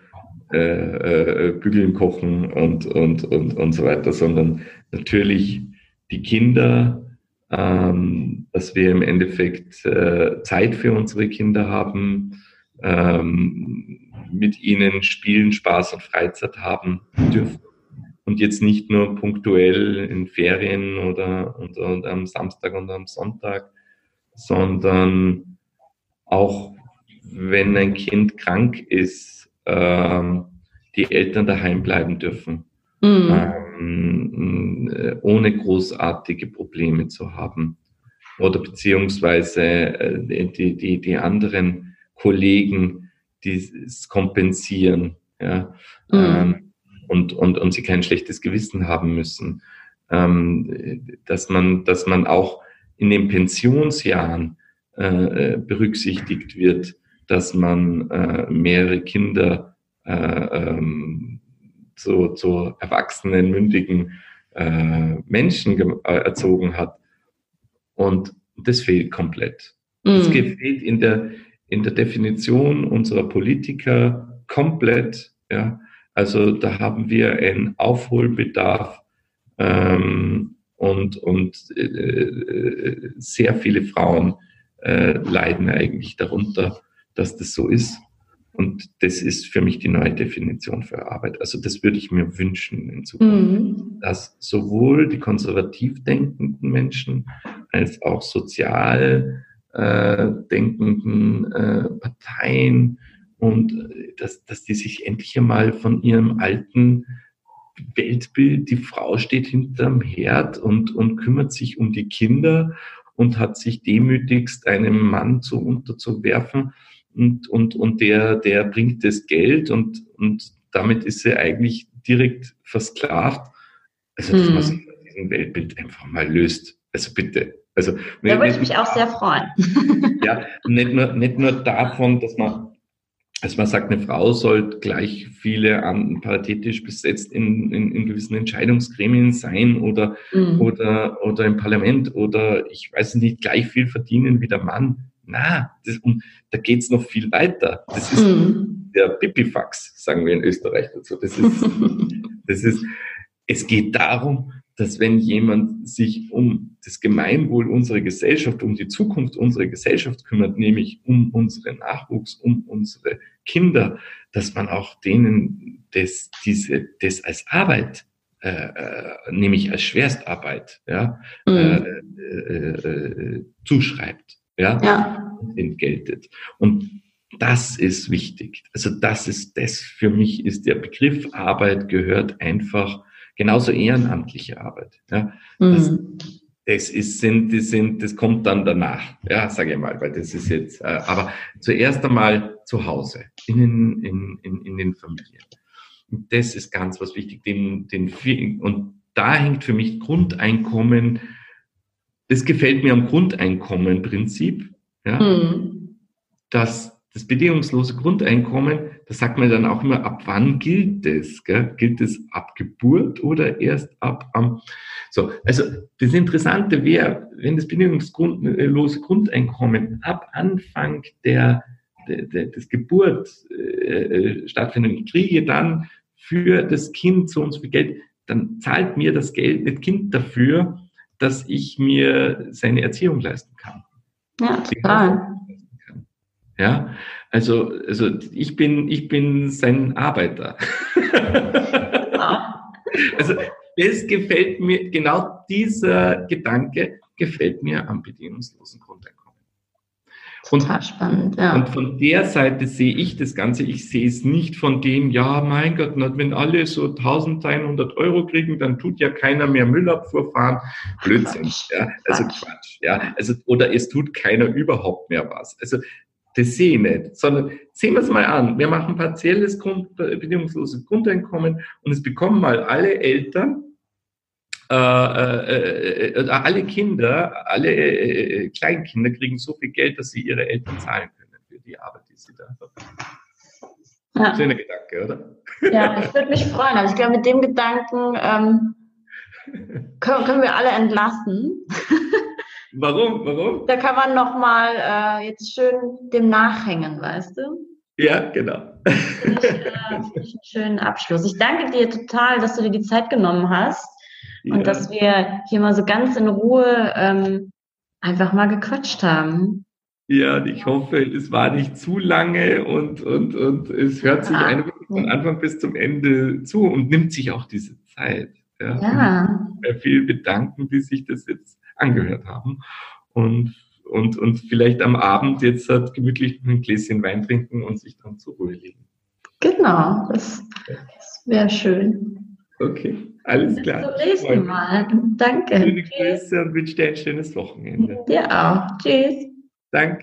äh, äh, Bügeln, Kochen und, und, und, und so weiter, sondern natürlich die Kinder, ähm, dass wir im Endeffekt äh, Zeit für unsere Kinder haben, ähm, mit ihnen spielen, Spaß und Freizeit haben dürfen. Und jetzt nicht nur punktuell in Ferien oder und, und am Samstag und am Sonntag, sondern auch wenn ein Kind krank ist, ähm, die Eltern daheim bleiben dürfen, mhm. ähm, äh, ohne großartige Probleme zu haben. Oder beziehungsweise äh, die, die, die anderen Kollegen, die es kompensieren, ja, mhm. ähm, und, und, und sie kein schlechtes Gewissen haben müssen. Ähm, dass man, dass man auch in den Pensionsjahren äh, berücksichtigt wird, dass man äh, mehrere Kinder äh, ähm, zu, zu erwachsenen, mündigen äh, Menschen äh, erzogen hat. Und das fehlt komplett. Mhm. Das fehlt in der, in der Definition unserer Politiker komplett. Ja. Also da haben wir einen Aufholbedarf ähm, und, und äh, äh sehr viele Frauen äh, leiden eigentlich darunter, dass das so ist. Und das ist für mich die neue Definition für Arbeit. Also das würde ich mir wünschen in Zukunft, mhm. dass sowohl die konservativ denkenden Menschen als auch sozial äh, denkenden äh, Parteien und äh, dass, dass die sich endlich einmal von ihrem alten Weltbild, die Frau steht hinterm Herd und, und kümmert sich um die Kinder und hat sich demütigst einem Mann zu unterzuwerfen und, und, und der, der bringt das Geld und, und damit ist sie eigentlich direkt versklavt. Also, dass hm. man sich aus diesem Weltbild einfach mal löst. Also bitte. Also, da würde ich mich auch sehr freuen. ja, nicht nur, nicht nur davon, dass man also man sagt, eine Frau soll gleich viele an, paritätisch besetzt in, in, in gewissen Entscheidungsgremien sein oder, mhm. oder, oder im Parlament oder ich weiß nicht, gleich viel verdienen wie der Mann. Na, das, und da geht's noch viel weiter. Das ist mhm. der Pipifax, sagen wir in Österreich dazu. Das ist, das ist, es geht darum, dass wenn jemand sich um das Gemeinwohl unserer Gesellschaft, um die Zukunft unserer Gesellschaft kümmert, nämlich um unseren Nachwuchs, um unsere Kinder, dass man auch denen das, diese, das als Arbeit, äh, äh nämlich als Schwerstarbeit, ja, mhm. äh, äh, äh, zuschreibt, ja, ja, entgeltet. Und das ist wichtig. Also das ist das für mich ist der Begriff Arbeit gehört einfach genauso ehrenamtliche Arbeit. Ja. Mhm. Das ist, sind, das sind, das kommt dann danach, ja, sage ich mal, weil das ist jetzt, äh, aber zuerst einmal zu Hause, in, in, in, in den Familien. Und das ist ganz was wichtig, den, den, und da hängt für mich Grundeinkommen, das gefällt mir am Grundeinkommenprinzip, ja, mhm. dass das bedingungslose Grundeinkommen, da sagt man dann auch immer, ab wann gilt das? Gell? Gilt es ab Geburt oder erst ab am... So, also das Interessante wäre, wenn das bedingungslose Grundeinkommen ab Anfang der, der, der des Geburt äh, stattfindet, ich kriege dann für das Kind so und so viel Geld, dann zahlt mir das Geld, das Kind dafür, dass ich mir seine Erziehung leisten kann. Ja, total. Ja, also, also ich bin, ich bin sein Arbeiter. also das gefällt mir, genau dieser Gedanke gefällt mir am bedingungslosen Grundeinkommen. Und, spannend, ja. Und von der Seite sehe ich das Ganze. Ich sehe es nicht von dem, ja, mein Gott, wenn alle so 1100 Euro kriegen, dann tut ja keiner mehr Müllabfuhr fahren. Blödsinn. Quatsch, ja, also Quatsch. Quatsch. Ja, also, oder es tut keiner überhaupt mehr was. Also, das sehe ich nicht, sondern sehen wir es mal an. Wir machen partielles Grund, bedingungsloses Grundeinkommen und es bekommen mal alle Eltern, äh, äh, äh, alle Kinder, alle äh, äh, Kleinkinder kriegen so viel Geld, dass sie ihre Eltern zahlen können für die Arbeit, die sie da haben. Ja. Schöner Gedanke, oder? Ja, ich würde mich freuen. Also ich glaube, mit dem Gedanken ähm, können, können wir alle entlassen. Warum? Warum? Da kann man nochmal äh, jetzt schön dem nachhängen, weißt du? Ja, genau. Ich, äh, einen schönen Abschluss. Ich danke dir total, dass du dir die Zeit genommen hast ja. und dass wir hier mal so ganz in Ruhe ähm, einfach mal gequatscht haben. Ja, und ich hoffe, es war nicht zu lange und, und, und es hört sich ja. von Anfang bis zum Ende zu und nimmt sich auch diese Zeit. Ja. ja. Viel bedanken, die sich das jetzt angehört haben. Und, und, und vielleicht am Abend jetzt halt gemütlich ein Gläschen Wein trinken und sich dann zur Ruhe legen. Genau, das, das wäre schön. Okay, alles Bis klar. Bis zum nächsten Mal. Danke. Schöne Grüße und wünsche dir ein schönes Wochenende. Dir auch. Tschüss. Danke.